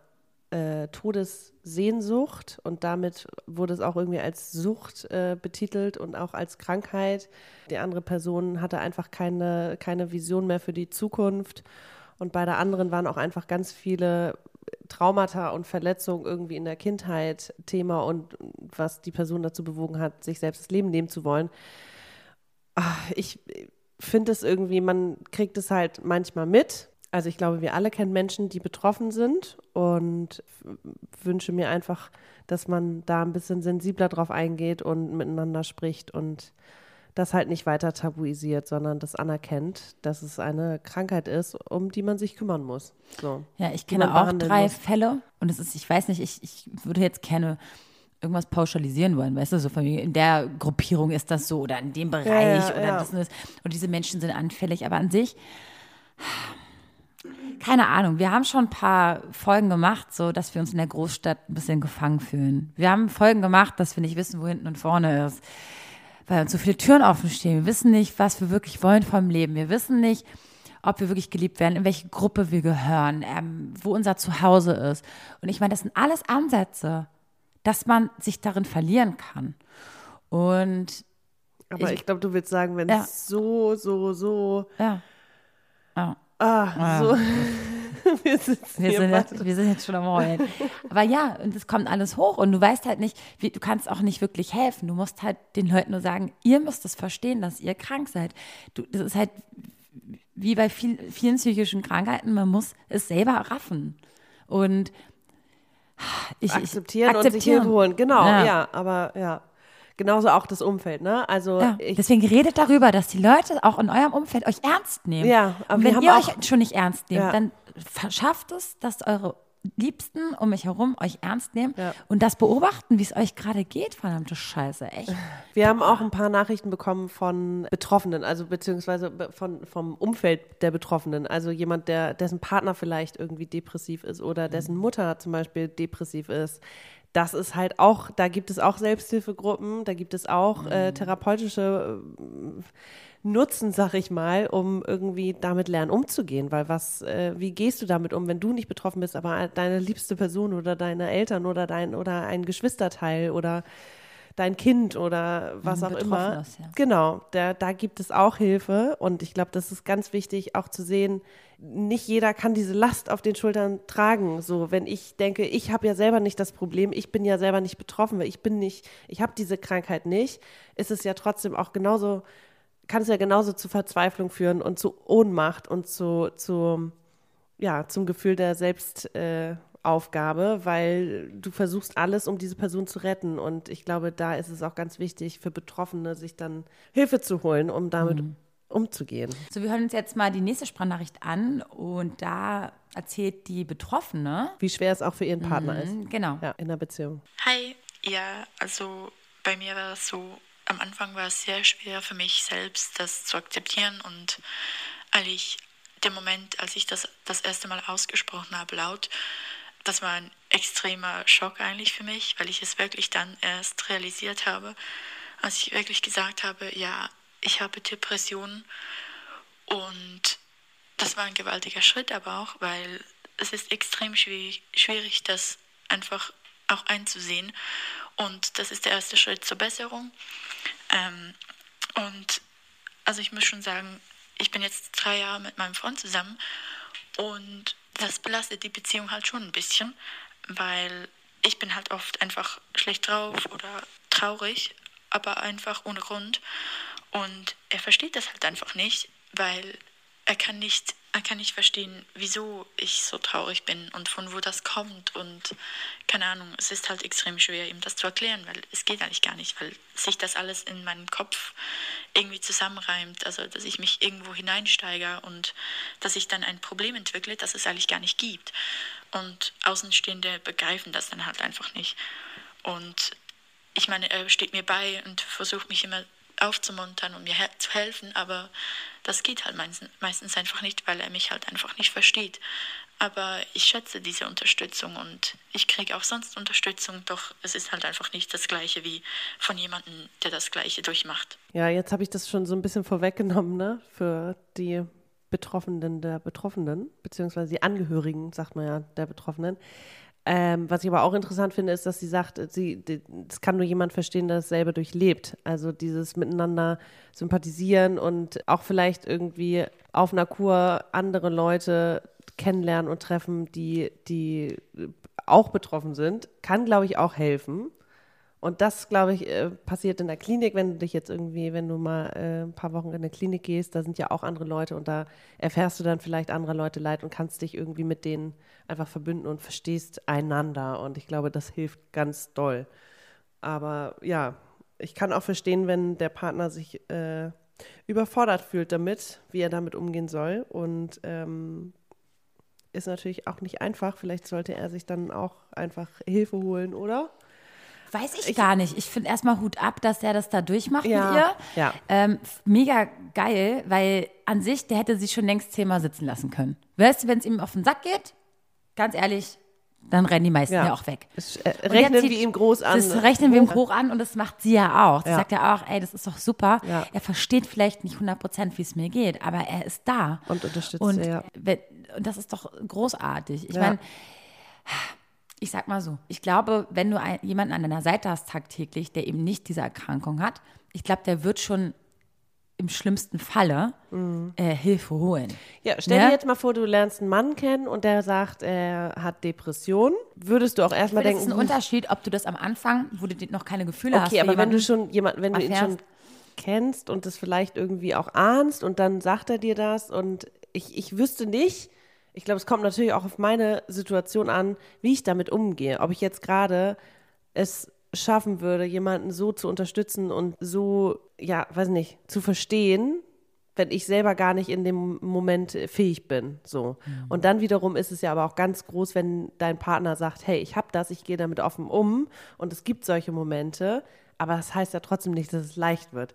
äh, Todessehnsucht und damit wurde es auch irgendwie als Sucht äh, betitelt und auch als Krankheit. Die andere Person hatte einfach keine, keine Vision mehr für die Zukunft. Und bei der anderen waren auch einfach ganz viele Traumata und Verletzungen irgendwie in der Kindheit Thema und was die Person dazu bewogen hat, sich selbst das Leben nehmen zu wollen. Ah, Ich finde es irgendwie, man kriegt es halt manchmal mit, Also ich glaube, wir alle kennen Menschen, die betroffen sind und wünsche mir einfach, dass man da ein bisschen sensibler drauf eingeht und miteinander spricht und das halt nicht weiter tabuisiert, sondern das anerkennt, dass es eine Krankheit ist, um die man sich kümmern muss. So. Ja, ich kenne auch drei muss. Fälle und es ist, ich weiß nicht, ich, ich würde jetzt gerne irgendwas pauschalisieren wollen, weißt du, so von in der Gruppierung ist das so oder in dem Bereich ja, oder ja. das und das. Und diese Menschen sind anfällig, aber an sich, keine Ahnung, wir haben schon ein paar Folgen gemacht, so dass wir uns in der Großstadt ein bisschen gefangen fühlen. Wir haben Folgen gemacht, dass wir nicht wissen, wo hinten und vorne ist weil uns so viele Türen offen stehen. Wir wissen nicht, was wir wirklich wollen vom Leben. Wir wissen nicht, ob wir wirklich geliebt werden, in welche Gruppe wir gehören, ähm, wo unser Zuhause ist. Und ich meine, das sind alles Ansätze, dass man sich darin verlieren kann. Und Aber Ich- ich, glaube, du willst sagen, wenn Ja. es so, so, so, ja, ah, so, wir sitzen wir sind, jetzt, wir sind jetzt schon am Heulen. Aber ja, und es kommt alles hoch und du weißt halt nicht, wie, du kannst auch nicht wirklich helfen. Du musst halt den Leuten nur sagen, ihr müsst es verstehen, dass ihr krank seid. Du, das ist halt wie bei viel, vielen psychischen Krankheiten, man muss es selber raffen. Und ich, ich akzeptieren, und sich akzeptieren. Hilfe holen. Genau, Ja. ja. aber ja. Genauso auch das Umfeld, ne? Also Ja, ich, deswegen redet darüber, dass die Leute auch in eurem Umfeld euch ernst nehmen. Ja, aber und wenn ihr auch- euch schon nicht ernst nehmt, Ja. dann schafft es, dass eure Liebsten um mich herum euch ernst nehmen Ja. und das beobachten, wie es euch gerade geht, verdammte Scheiße, echt. wir haben auch ein paar Nachrichten bekommen von Betroffenen, also beziehungsweise be- von, vom Umfeld der Betroffenen. Also jemand, der, dessen Partner vielleicht irgendwie depressiv ist oder dessen Mutter zum Beispiel depressiv ist. Das ist halt auch, da gibt es auch Selbsthilfegruppen, da gibt es auch äh, Mhm. therapeutische äh, Nutzen, sag ich mal, um irgendwie damit lernen umzugehen. Weil was, äh, wie gehst du damit um, wenn du nicht betroffen bist, aber deine liebste Person oder deine Eltern oder dein oder ein Geschwisterteil oder dein Kind oder was Mhm, auch immer. ist, ja. Genau, da, da gibt es auch Hilfe und ich glaube, das ist ganz wichtig, auch zu sehen, nicht jeder kann diese Last auf den Schultern tragen. So, wenn ich denke, ich habe ja selber nicht das Problem, ich bin ja selber nicht betroffen, weil ich bin nicht, ich habe diese Krankheit nicht, ist es ja trotzdem auch genauso, kann es ja genauso zu Verzweiflung führen und zu Ohnmacht und zu, zu ja, zum Gefühl der Selbstaufgabe, äh, Aufgabe, weil du versuchst alles, um diese Person zu retten. Und ich glaube, da ist es auch ganz wichtig für Betroffene, sich dann Hilfe zu holen, um damit umzugehen. So, wir hören uns jetzt mal die nächste Sprachnachricht an und da erzählt die Betroffene, Wie schwer es auch für ihren Partner ist. Mhm, genau, Ja, in der Beziehung. Hi, ja, also bei mir war es so, am Anfang war es sehr schwer für mich selbst, das zu akzeptieren und eigentlich der Moment, als ich das das erste Mal ausgesprochen habe, laut, das war ein extremer Schock eigentlich für mich, weil ich es wirklich dann erst realisiert habe, als ich wirklich gesagt habe, ja, ich habe Depressionen und das war ein gewaltiger Schritt aber auch, weil es ist extrem schwierig, schwierig das einfach auch einzusehen. Und das ist der erste Schritt zur Besserung. Ähm, und also ich muss schon sagen, ich bin jetzt drei Jahre mit meinem Freund zusammen und das belastet die Beziehung halt schon ein bisschen, weil ich bin halt oft einfach schlecht drauf oder traurig, aber einfach ohne Grund. Und er versteht das halt einfach nicht, weil er kann nicht, er kann nicht verstehen, wieso ich so traurig bin und von wo das kommt. Und keine Ahnung, es ist halt extrem schwer, ihm das zu erklären, weil es geht eigentlich gar nicht, weil sich das alles in meinen Kopf irgendwie zusammenreimt. Also, dass ich mich irgendwo hineinsteige und dass ich dann ein Problem entwickle, das es eigentlich gar nicht gibt. Und Außenstehende begreifen das dann halt einfach nicht. Und ich meine, er steht mir bei und versucht mich immer aufzumuntern und mir zu helfen, aber das geht halt meistens, einfach nicht, weil er mich halt einfach nicht versteht. Aber ich schätze diese Unterstützung und ich kriege auch sonst Unterstützung, doch es ist halt einfach nicht das Gleiche wie von jemandem, der das Gleiche durchmacht. Ja, jetzt habe ich das schon so ein bisschen vorweggenommen, ne? Für die Betroffenen der Betroffenen, beziehungsweise die Angehörigen, sagt man ja, der Betroffenen. Ähm, was ich aber auch interessant finde, ist, dass sie sagt, sie, das kann nur jemand verstehen, der dasselbe durchlebt. Also dieses Miteinander sympathisieren und auch vielleicht irgendwie auf einer Kur andere Leute kennenlernen und treffen, die, die auch betroffen sind, kann, glaube ich, auch helfen. Und das, glaube ich, äh, passiert in der Klinik, wenn du dich jetzt irgendwie, wenn du mal äh, ein paar Wochen in der Klinik gehst, da sind ja auch andere Leute und da erfährst du dann vielleicht andere Leute leid und kannst dich irgendwie mit denen einfach verbünden und verstehst einander. Und ich glaube, das hilft ganz doll. Aber ja, ich kann auch verstehen, wenn der Partner sich äh, überfordert fühlt damit, wie er damit umgehen soll. Und ähm, ist natürlich auch nicht einfach. Vielleicht sollte er sich dann auch einfach Hilfe holen, oder? Weiß ich, gar nicht. Ich finde erstmal Hut ab, dass er das da durchmacht Ja, mit ihr. ja. Ähm, mega geil, weil an sich, der hätte sie schon längst zehnmal sitzen lassen können. Weißt du, wenn es ihm auf den Sack geht, ganz ehrlich, dann rennen die meisten ja, Ja. auch weg. Es, äh, rechnen wir ihm groß an. Das rechnen wir ihm hoch an und das macht sie ja auch. Sie Ja. sagt ja auch, ey, das ist doch super. Ja. Er versteht vielleicht nicht 100 Prozent, wie es mir geht, aber er ist da. Und unterstützt und, sie, ja. wenn, und das ist doch großartig. Ich meine, ich sag mal so, ich glaube, wenn du ein, jemanden an deiner Seite hast tagtäglich, der eben nicht diese Erkrankung hat, ich glaube, der wird schon im schlimmsten Falle äh, Hilfe holen. Ja, stell Ne? dir jetzt mal vor, du lernst einen Mann kennen und der sagt, er hat Depressionen. Würdest du auch erstmal Das ist denken, ein Unterschied, ob du das am Anfang, wo du noch keine Gefühle hast. okay, aber wenn du schon jemand, wenn du ihn schon erfährst. kennst und das vielleicht irgendwie auch ahnst und dann sagt er dir das und ich, ich wüsste nicht, ich glaube, es kommt natürlich auch auf meine Situation an, wie ich damit umgehe. Ob ich jetzt gerade es schaffen würde, jemanden so zu unterstützen und so, ja, weiß nicht, zu verstehen, wenn ich selber gar nicht in dem Moment fähig bin. So. Und dann wiederum ist es ja aber auch ganz groß, wenn dein Partner sagt, hey, ich habe das, ich gehe damit offen um und es gibt solche Momente, aber das heißt ja trotzdem nicht, dass es leicht wird.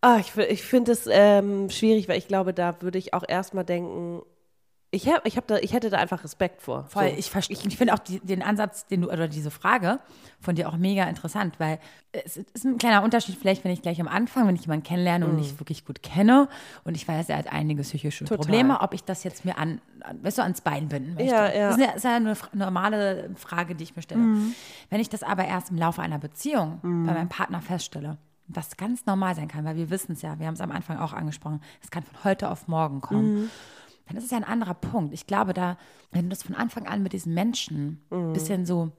Ah, ich ich finde es ähm, schwierig, weil ich glaube, da würde ich auch erstmal denken, ich, hab, ich, hab da, ich hätte da einfach Respekt vor. Voll, So. ich verstehe. Ich finde auch die, den Ansatz, den du, oder diese Frage von dir auch mega interessant, weil es ist ein kleiner Unterschied, vielleicht, wenn ich gleich am Anfang, wenn ich jemanden kennenlerne und nicht wirklich gut kenne und ich weiß, er hat einige psychische Total. Probleme, ob ich das jetzt mir an, weißt du, ans Bein binden möchte. Ja, ja. Das ist ja, ist ja eine normale Frage, die ich mir stelle. Wenn ich das aber erst im Laufe einer Beziehung bei meinem Partner feststelle, was ganz normal sein kann, weil wir wissen es ja, wir haben es am Anfang auch angesprochen, es kann von heute auf morgen kommen dann ist es ja ein anderer Punkt. Ich glaube, da, wenn du das von Anfang an mit diesen Menschen ein bisschen so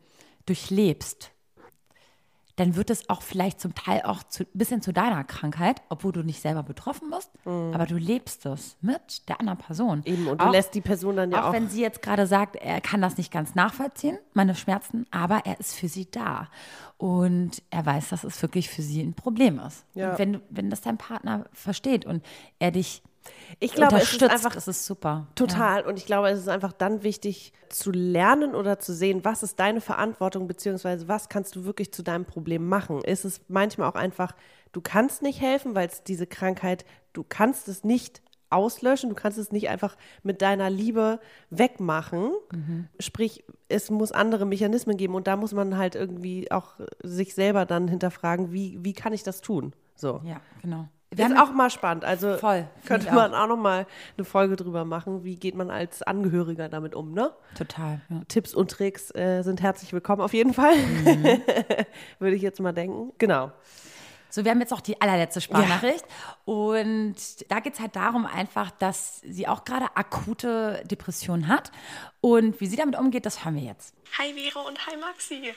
durchlebst, dann wird es auch vielleicht zum Teil auch ein bisschen zu deiner Krankheit, obwohl du nicht selber betroffen bist, aber du lebst es mit der anderen Person. Eben, und du auch, lässt die Person dann ja auch auch. wenn sie jetzt gerade sagt, er kann das nicht ganz nachvollziehen, meine Schmerzen, aber er ist für sie da. Und er weiß, dass es wirklich für sie ein Problem ist. Ja. Und wenn, wenn das dein Partner versteht und er dich ich glaube, es ist einfach ist es super. Total. Und ich glaube, es ist einfach dann wichtig zu lernen oder zu sehen, was ist deine Verantwortung, beziehungsweise was kannst du wirklich zu deinem Problem machen. Ist es manchmal auch einfach, du kannst nicht helfen, weil es diese Krankheit, du kannst es nicht auslöschen, du kannst es nicht einfach mit deiner Liebe wegmachen. Sprich, es muss andere Mechanismen geben und da muss man halt irgendwie auch sich selber dann hinterfragen, wie, wie kann ich das tun? So. Ja, genau. Das ist auch mal spannend. Also Voll, könnte man auch noch mal eine Folge drüber machen. Wie geht man als Angehöriger damit um, ne? Total. Ja. Tipps und Tricks äh, sind herzlich willkommen auf jeden Fall. Mhm. Würde ich jetzt mal denken. Genau. So, wir haben jetzt auch die allerletzte Sprachnachricht. Und da geht es halt darum einfach, dass sie auch gerade akute Depressionen hat. Und wie sie damit umgeht, das hören wir jetzt. Hi Vero und hi Maxi.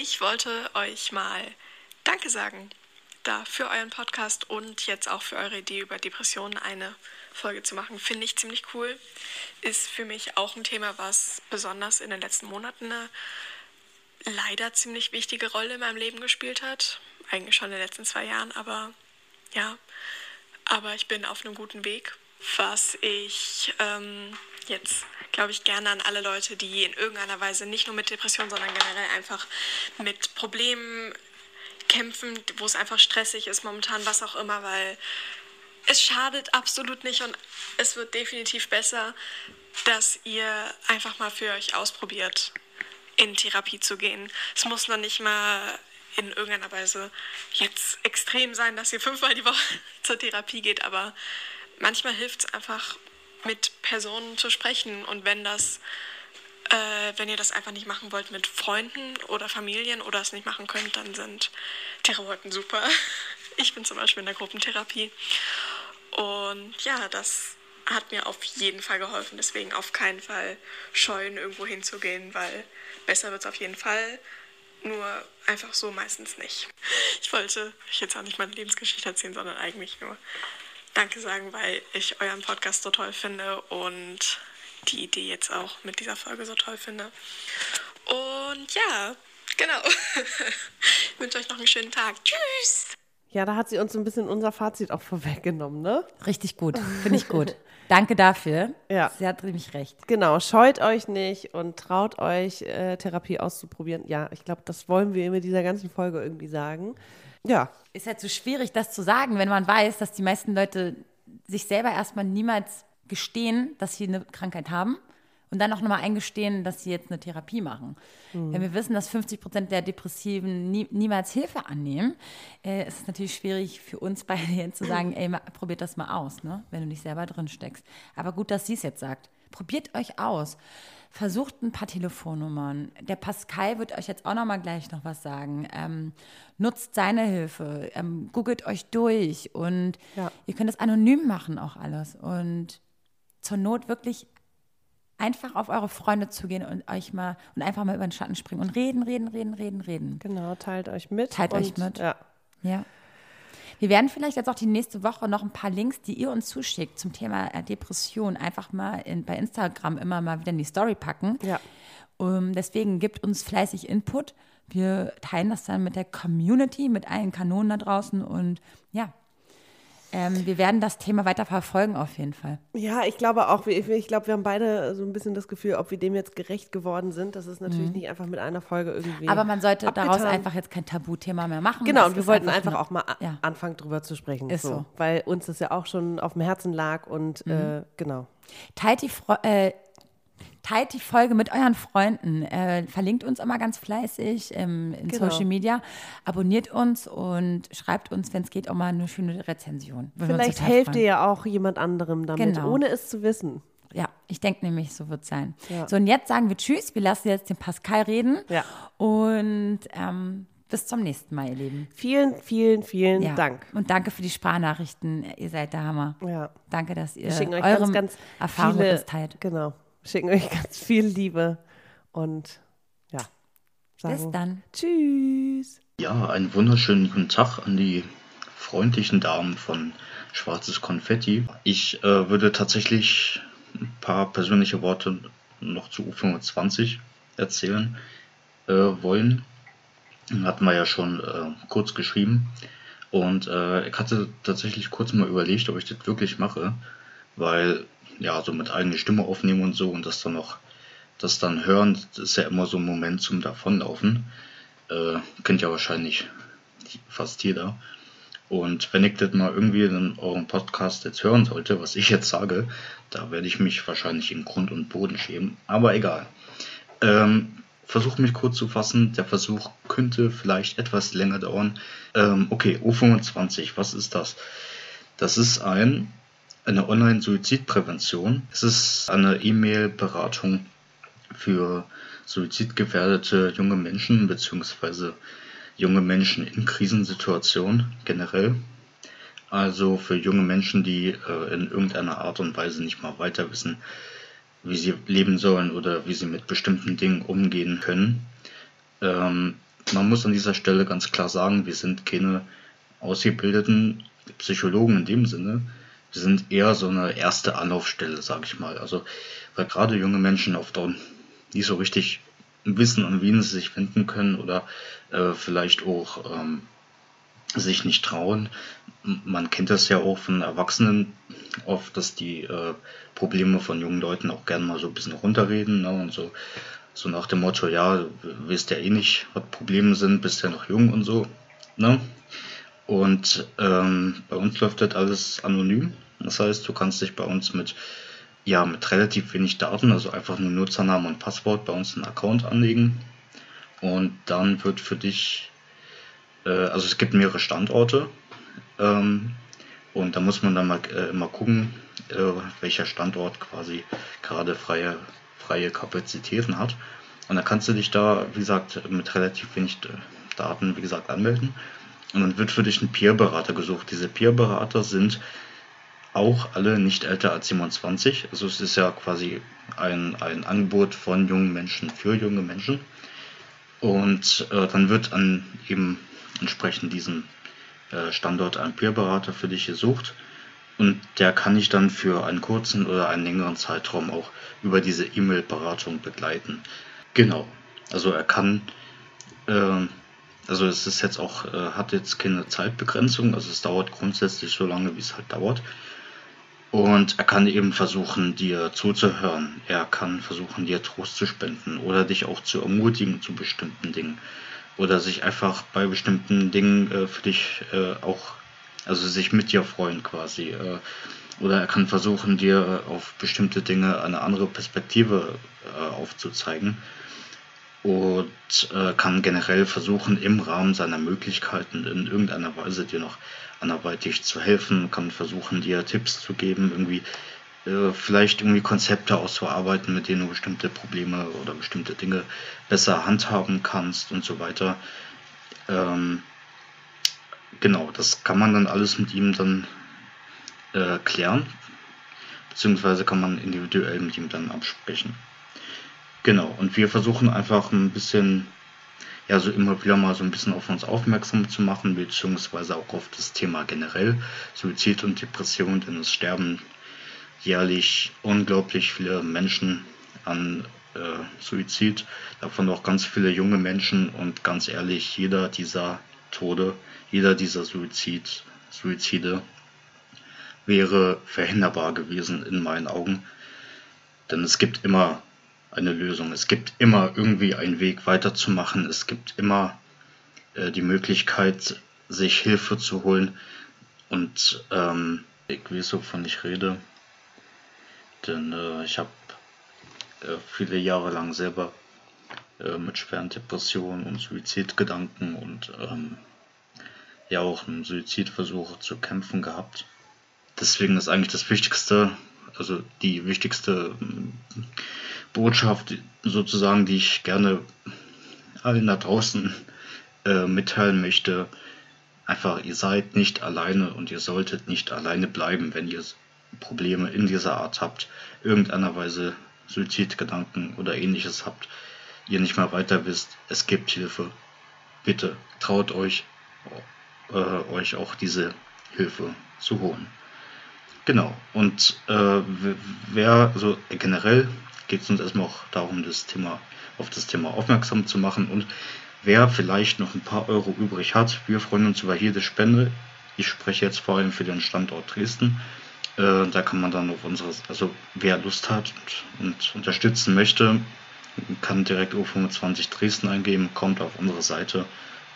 Ich wollte euch mal Danke sagen da für euren Podcast und jetzt auch für eure Idee über Depressionen eine Folge zu machen. Finde ich ziemlich cool. Ist für mich auch ein Thema, was besonders in den letzten Monaten eine leider ziemlich wichtige Rolle in meinem Leben gespielt hat. Eigentlich schon in den letzten zwei Jahren, aber ja. Aber ich bin auf einem guten Weg. Was ich ähm, jetzt, glaube ich, gerne an alle Leute, die in irgendeiner Weise nicht nur mit Depressionen, sondern generell einfach mit Problemen kämpfen, wo es einfach stressig ist momentan, was auch immer, weil es schadet absolut nicht und es wird definitiv besser, dass ihr einfach mal für euch ausprobiert, in Therapie zu gehen. Es muss noch nicht mal in irgendeiner Weise jetzt extrem sein, dass ihr fünfmal die Woche zur Therapie geht, aber manchmal hilft es einfach, mit Personen zu sprechen und wenn das äh, wenn ihr das einfach nicht machen wollt mit Freunden oder Familien oder es nicht machen könnt, dann sind Therapeuten super. Ich bin zum Beispiel in der Gruppentherapie. Und ja, das hat mir auf jeden Fall geholfen. Deswegen auf keinen Fall scheuen, irgendwo hinzugehen, weil besser wird es auf jeden Fall. Nur einfach so meistens nicht. Ich wollte euch jetzt auch nicht meine Lebensgeschichte erzählen, sondern eigentlich nur Danke sagen, weil ich euren Podcast so toll finde und die Idee jetzt auch mit dieser Folge so toll finde. Und ja, genau. ich wünsche euch noch einen schönen Tag. Tschüss. Ja, da hat sie uns ein bisschen unser Fazit auch vorweggenommen, ne? Richtig gut, finde ich gut. Danke dafür. Ja. Sie hat nämlich recht. Genau, scheut euch nicht und traut euch, äh, Therapie auszuprobieren. Ja, ich glaube, das wollen wir mit dieser ganzen Folge irgendwie sagen. Ja, Ist halt so schwierig, das zu sagen, wenn man weiß, dass die meisten Leute sich selber erstmal niemals gestehen, dass sie eine Krankheit haben und dann auch nochmal eingestehen, dass sie jetzt eine Therapie machen. Wenn wir wissen, dass 50 Prozent der Depressiven nie, niemals Hilfe annehmen, äh, ist es natürlich schwierig für uns beide jetzt zu sagen, ey, ma, probiert das mal aus, ne? wenn du nicht selber drin steckst. Aber gut, dass sie es jetzt sagt. Probiert euch aus. Versucht ein paar Telefonnummern. Der Pascal wird euch jetzt auch noch mal gleich noch was sagen. Ähm, nutzt seine Hilfe. Ähm, googelt euch durch. Und Ja. ihr könnt es anonym machen auch alles. Und zur Not wirklich einfach auf eure Freunde zugehen und euch mal und einfach mal über den Schatten springen und reden, reden, reden, reden, reden. genau, teilt euch mit. Teilt und, euch mit. Ja. Ja. Wir werden vielleicht jetzt auch die nächste Woche noch ein paar Links, die ihr uns zuschickt zum Thema äh, Depression, einfach mal in, bei Instagram immer mal wieder in die Story packen. Ja. Um, deswegen gibt uns fleißig Input. Wir teilen das dann mit der Community, mit allen Kanonen da draußen und ja, ähm, wir werden das Thema weiter verfolgen auf jeden Fall. Ja, ich glaube auch, ich glaube, wir haben beide so ein bisschen das Gefühl, ob wir dem jetzt gerecht geworden sind. Das ist natürlich nicht einfach mit einer Folge irgendwie. Mhm. Aber man sollte daraus abgetan. einfach jetzt kein Tabuthema mehr machen. Genau, und wir wollten einfach, eine- auch mal Ja. anfangen, drüber zu sprechen. Ist so. Weil uns das ja auch schon auf dem Herzen lag und Mhm. äh, genau. Teilt die, Fro äh, teilt die Folge mit euren Freunden. Äh, verlinkt uns immer ganz fleißig ähm, in Genau. Social Media. Abonniert uns und schreibt uns, wenn es geht, auch mal eine schöne Rezension. Vielleicht helft ihr ja auch jemand anderem damit, Genau. ohne es zu wissen. Ja, ich denke nämlich, so wird es sein. Ja. So, und jetzt sagen wir Tschüss. Wir lassen jetzt den Pascal reden. Ja. Und ähm, bis zum nächsten Mal, ihr Lieben. Vielen, vielen, vielen Ja. Dank. Und danke für die Sprachnachrichten. Ihr seid der Hammer. Ja. Danke, dass ihr eure ganz, ganz Erfahrung viele, mit uns teilt. Genau. Schicken euch ganz viel Liebe und ja. Sagen Bis dann. Tschüss. Ja, einen wunderschönen guten Tag an die freundlichen Damen von Schwarzes Konfetti. Ich äh, würde tatsächlich ein paar persönliche Worte noch zu U25 erzählen äh, wollen. Hatten wir ja schon äh, kurz geschrieben. Und äh, ich hatte tatsächlich kurz mal überlegt, ob ich das wirklich mache, weil ja, so mit eigener Stimme aufnehmen und so und das dann noch, das dann hören, das ist ja immer so ein Moment zum Davonlaufen. Äh, kennt ja wahrscheinlich fast jeder. Und wenn ich das mal irgendwie in eurem Podcast jetzt hören sollte, was ich jetzt sage, da werde ich mich wahrscheinlich in Grund und Boden schämen. Aber egal. Ähm, Versuche mich kurz zu fassen. Der Versuch könnte vielleicht etwas länger dauern. Ähm, okay, O25, was ist das? Das ist ein, eine Online-Suizidprävention. Es ist eine E-Mail-Beratung für suizidgefährdete junge Menschen beziehungsweise junge Menschen in Krisensituationen generell. Also für junge Menschen, die äh, in irgendeiner Art und Weise nicht mal weiter wissen, wie sie leben sollen oder wie sie mit bestimmten Dingen umgehen können. Ähm, man muss an dieser Stelle ganz klar sagen, wir sind keine ausgebildeten Psychologen in dem Sinne. Wir sind eher so eine erste Anlaufstelle, sage ich mal. Also weil gerade junge Menschen oft auch nicht so richtig wissen, an wen sie sich wenden können oder äh, vielleicht auch ähm, sich nicht trauen. Man kennt das ja auch von Erwachsenen oft, dass die äh, Probleme von jungen Leuten auch gerne mal so ein bisschen runterreden ne? und so, so nach dem Motto, ja, du weißt ja eh nicht, was Probleme sind, bist ja noch jung und so. Ne? Und ähm, bei uns läuft das alles anonym. Das heißt, du kannst dich bei uns mit, ja, mit relativ wenig Daten, also einfach nur Nutzernamen und Passwort bei uns einen Account anlegen. Und dann wird für dich, äh, also es gibt mehrere Standorte. Ähm, und da muss man dann mal äh, immer gucken, äh, welcher Standort quasi gerade freie, freie Kapazitäten hat. Und dann kannst du dich da, wie gesagt, mit relativ wenig äh, Daten, wie gesagt, anmelden. Und dann wird für dich ein Peer-Berater gesucht. Diese Peer-Berater sind auch alle nicht älter als 27. Also es ist ja quasi ein, ein Angebot von jungen Menschen für junge Menschen. Und äh, dann wird an eben entsprechend diesem äh, Standort ein Peerberater für dich gesucht. Und der kann ich dann für einen kurzen oder einen längeren Zeitraum auch über diese E-Mail-Beratung begleiten. Genau. Also er kann, äh, also es ist jetzt auch, äh, hat jetzt keine Zeitbegrenzung, also es dauert grundsätzlich so lange, wie es halt dauert. Und er kann eben versuchen, dir zuzuhören. Er kann versuchen, dir Trost zu spenden oder dich auch zu ermutigen zu bestimmten Dingen. Oder sich einfach bei bestimmten Dingen äh, für dich äh, auch, also sich mit dir freuen quasi. Äh, oder er kann versuchen, dir auf bestimmte Dinge eine andere Perspektive äh, aufzuzeigen. Und äh, kann generell versuchen, im Rahmen seiner Möglichkeiten in irgendeiner Weise dir noch anderweitig zu helfen, kann versuchen, dir Tipps zu geben, irgendwie äh, vielleicht irgendwie Konzepte auszuarbeiten, mit denen du bestimmte Probleme oder bestimmte Dinge besser handhaben kannst und so weiter. Ähm, genau, das kann man dann alles mit ihm dann äh, klären, beziehungsweise kann man individuell mit ihm dann absprechen. Genau, und wir versuchen einfach ein bisschen ja so immer wieder mal so ein bisschen auf uns aufmerksam zu machen, beziehungsweise auch auf das Thema generell. Suizid und Depression, denn es sterben jährlich unglaublich viele Menschen an äh, Suizid, davon auch ganz viele junge Menschen und ganz ehrlich, jeder dieser Tode, jeder dieser Suizid, Suizide wäre verhinderbar gewesen in meinen Augen, denn es gibt immer eine Lösung. Es gibt immer irgendwie einen Weg weiterzumachen. Es gibt immer äh, die Möglichkeit, sich Hilfe zu holen. Und ähm, ich weiß, wovon ich rede. Denn äh, ich habe äh, viele Jahre lang selber äh, mit schweren Depressionen und Suizidgedanken und ähm, ja auch einen Suizidversuch zu kämpfen gehabt. Deswegen ist eigentlich das Wichtigste, also die wichtigste Botschaft sozusagen, die ich gerne allen da draußen äh, mitteilen möchte. Einfach, ihr seid nicht alleine und ihr solltet nicht alleine bleiben, wenn ihr Probleme in dieser Art habt, irgendeiner Weise Suizidgedanken oder ähnliches habt, ihr nicht mehr weiter wisst. Es gibt Hilfe. Bitte traut euch, äh, euch auch diese Hilfe zu holen. Genau. Und äh, wer, also generell geht es uns erstmal auch darum, das Thema, auf das Thema aufmerksam zu machen. Und wer vielleicht noch ein paar Euro übrig hat, wir freuen uns über jede Spende. Ich spreche jetzt vor allem für den Standort Dresden. Äh, da kann man dann auf unsere, also wer Lust hat und, und unterstützen möchte, kann direkt U25 Dresden eingeben, kommt auf unsere Seite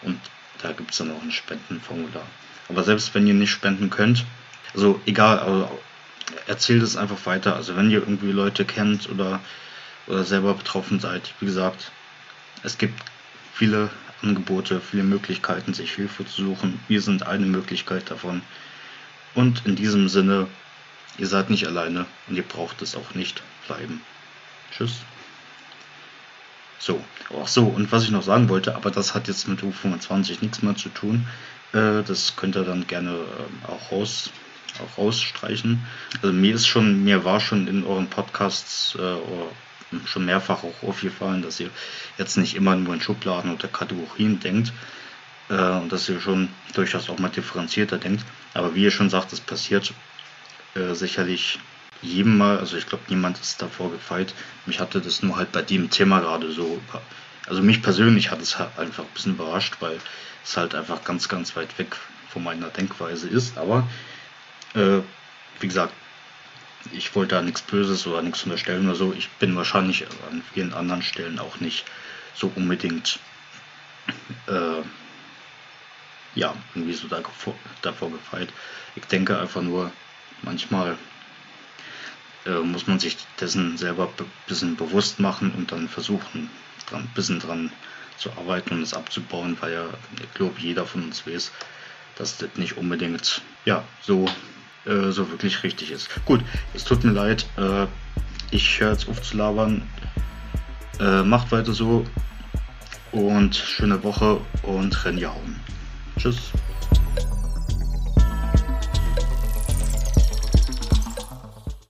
und da gibt es dann auch ein Spendenformular. Aber selbst wenn ihr nicht spenden könnt, also egal, also erzählt es einfach weiter. Also wenn ihr irgendwie Leute kennt oder, oder selber betroffen seid, wie gesagt, es gibt viele Angebote, viele Möglichkeiten, sich Hilfe zu suchen. Wir sind eine Möglichkeit davon. Und in diesem Sinne, ihr seid nicht alleine und ihr braucht es auch nicht bleiben. Tschüss. So, ach so, und was ich noch sagen wollte, aber das hat jetzt mit U25 nichts mehr zu tun. Äh, das könnt ihr dann gerne äh, auch raus rausstreichen. Also mir ist schon, mir war schon in euren Podcasts äh, schon mehrfach auch aufgefallen, dass ihr jetzt nicht immer nur in Schubladen oder Kategorien denkt äh, und dass ihr schon durchaus auch mal differenzierter denkt. Aber wie ihr schon sagt, es passiert äh, sicherlich jedem mal, also ich glaube, niemand ist davor gefeit. Mich hatte das nur halt bei dem Thema gerade so, also mich persönlich hat es halt einfach ein bisschen überrascht, weil es halt einfach ganz, ganz weit weg von meiner Denkweise ist. Aber äh, wie gesagt, ich wollte da nichts Böses oder nichts unterstellen oder so. Ich bin wahrscheinlich an vielen anderen Stellen auch nicht so unbedingt äh, ja, irgendwie so davor, davor gefeit. Ich denke einfach nur, manchmal äh, muss man sich dessen selber ein bisschen bewusst machen und dann versuchen, ein bisschen dran zu arbeiten und es abzubauen, weil ja, ich glaube, jeder von uns weiß, dass das nicht unbedingt ja, so äh, so wirklich richtig ist. Gut, es tut mir leid. Äh, ich höre jetzt auf zu labern. Äh, macht weiter so und schöne Woche und Renjauen. Tschüss.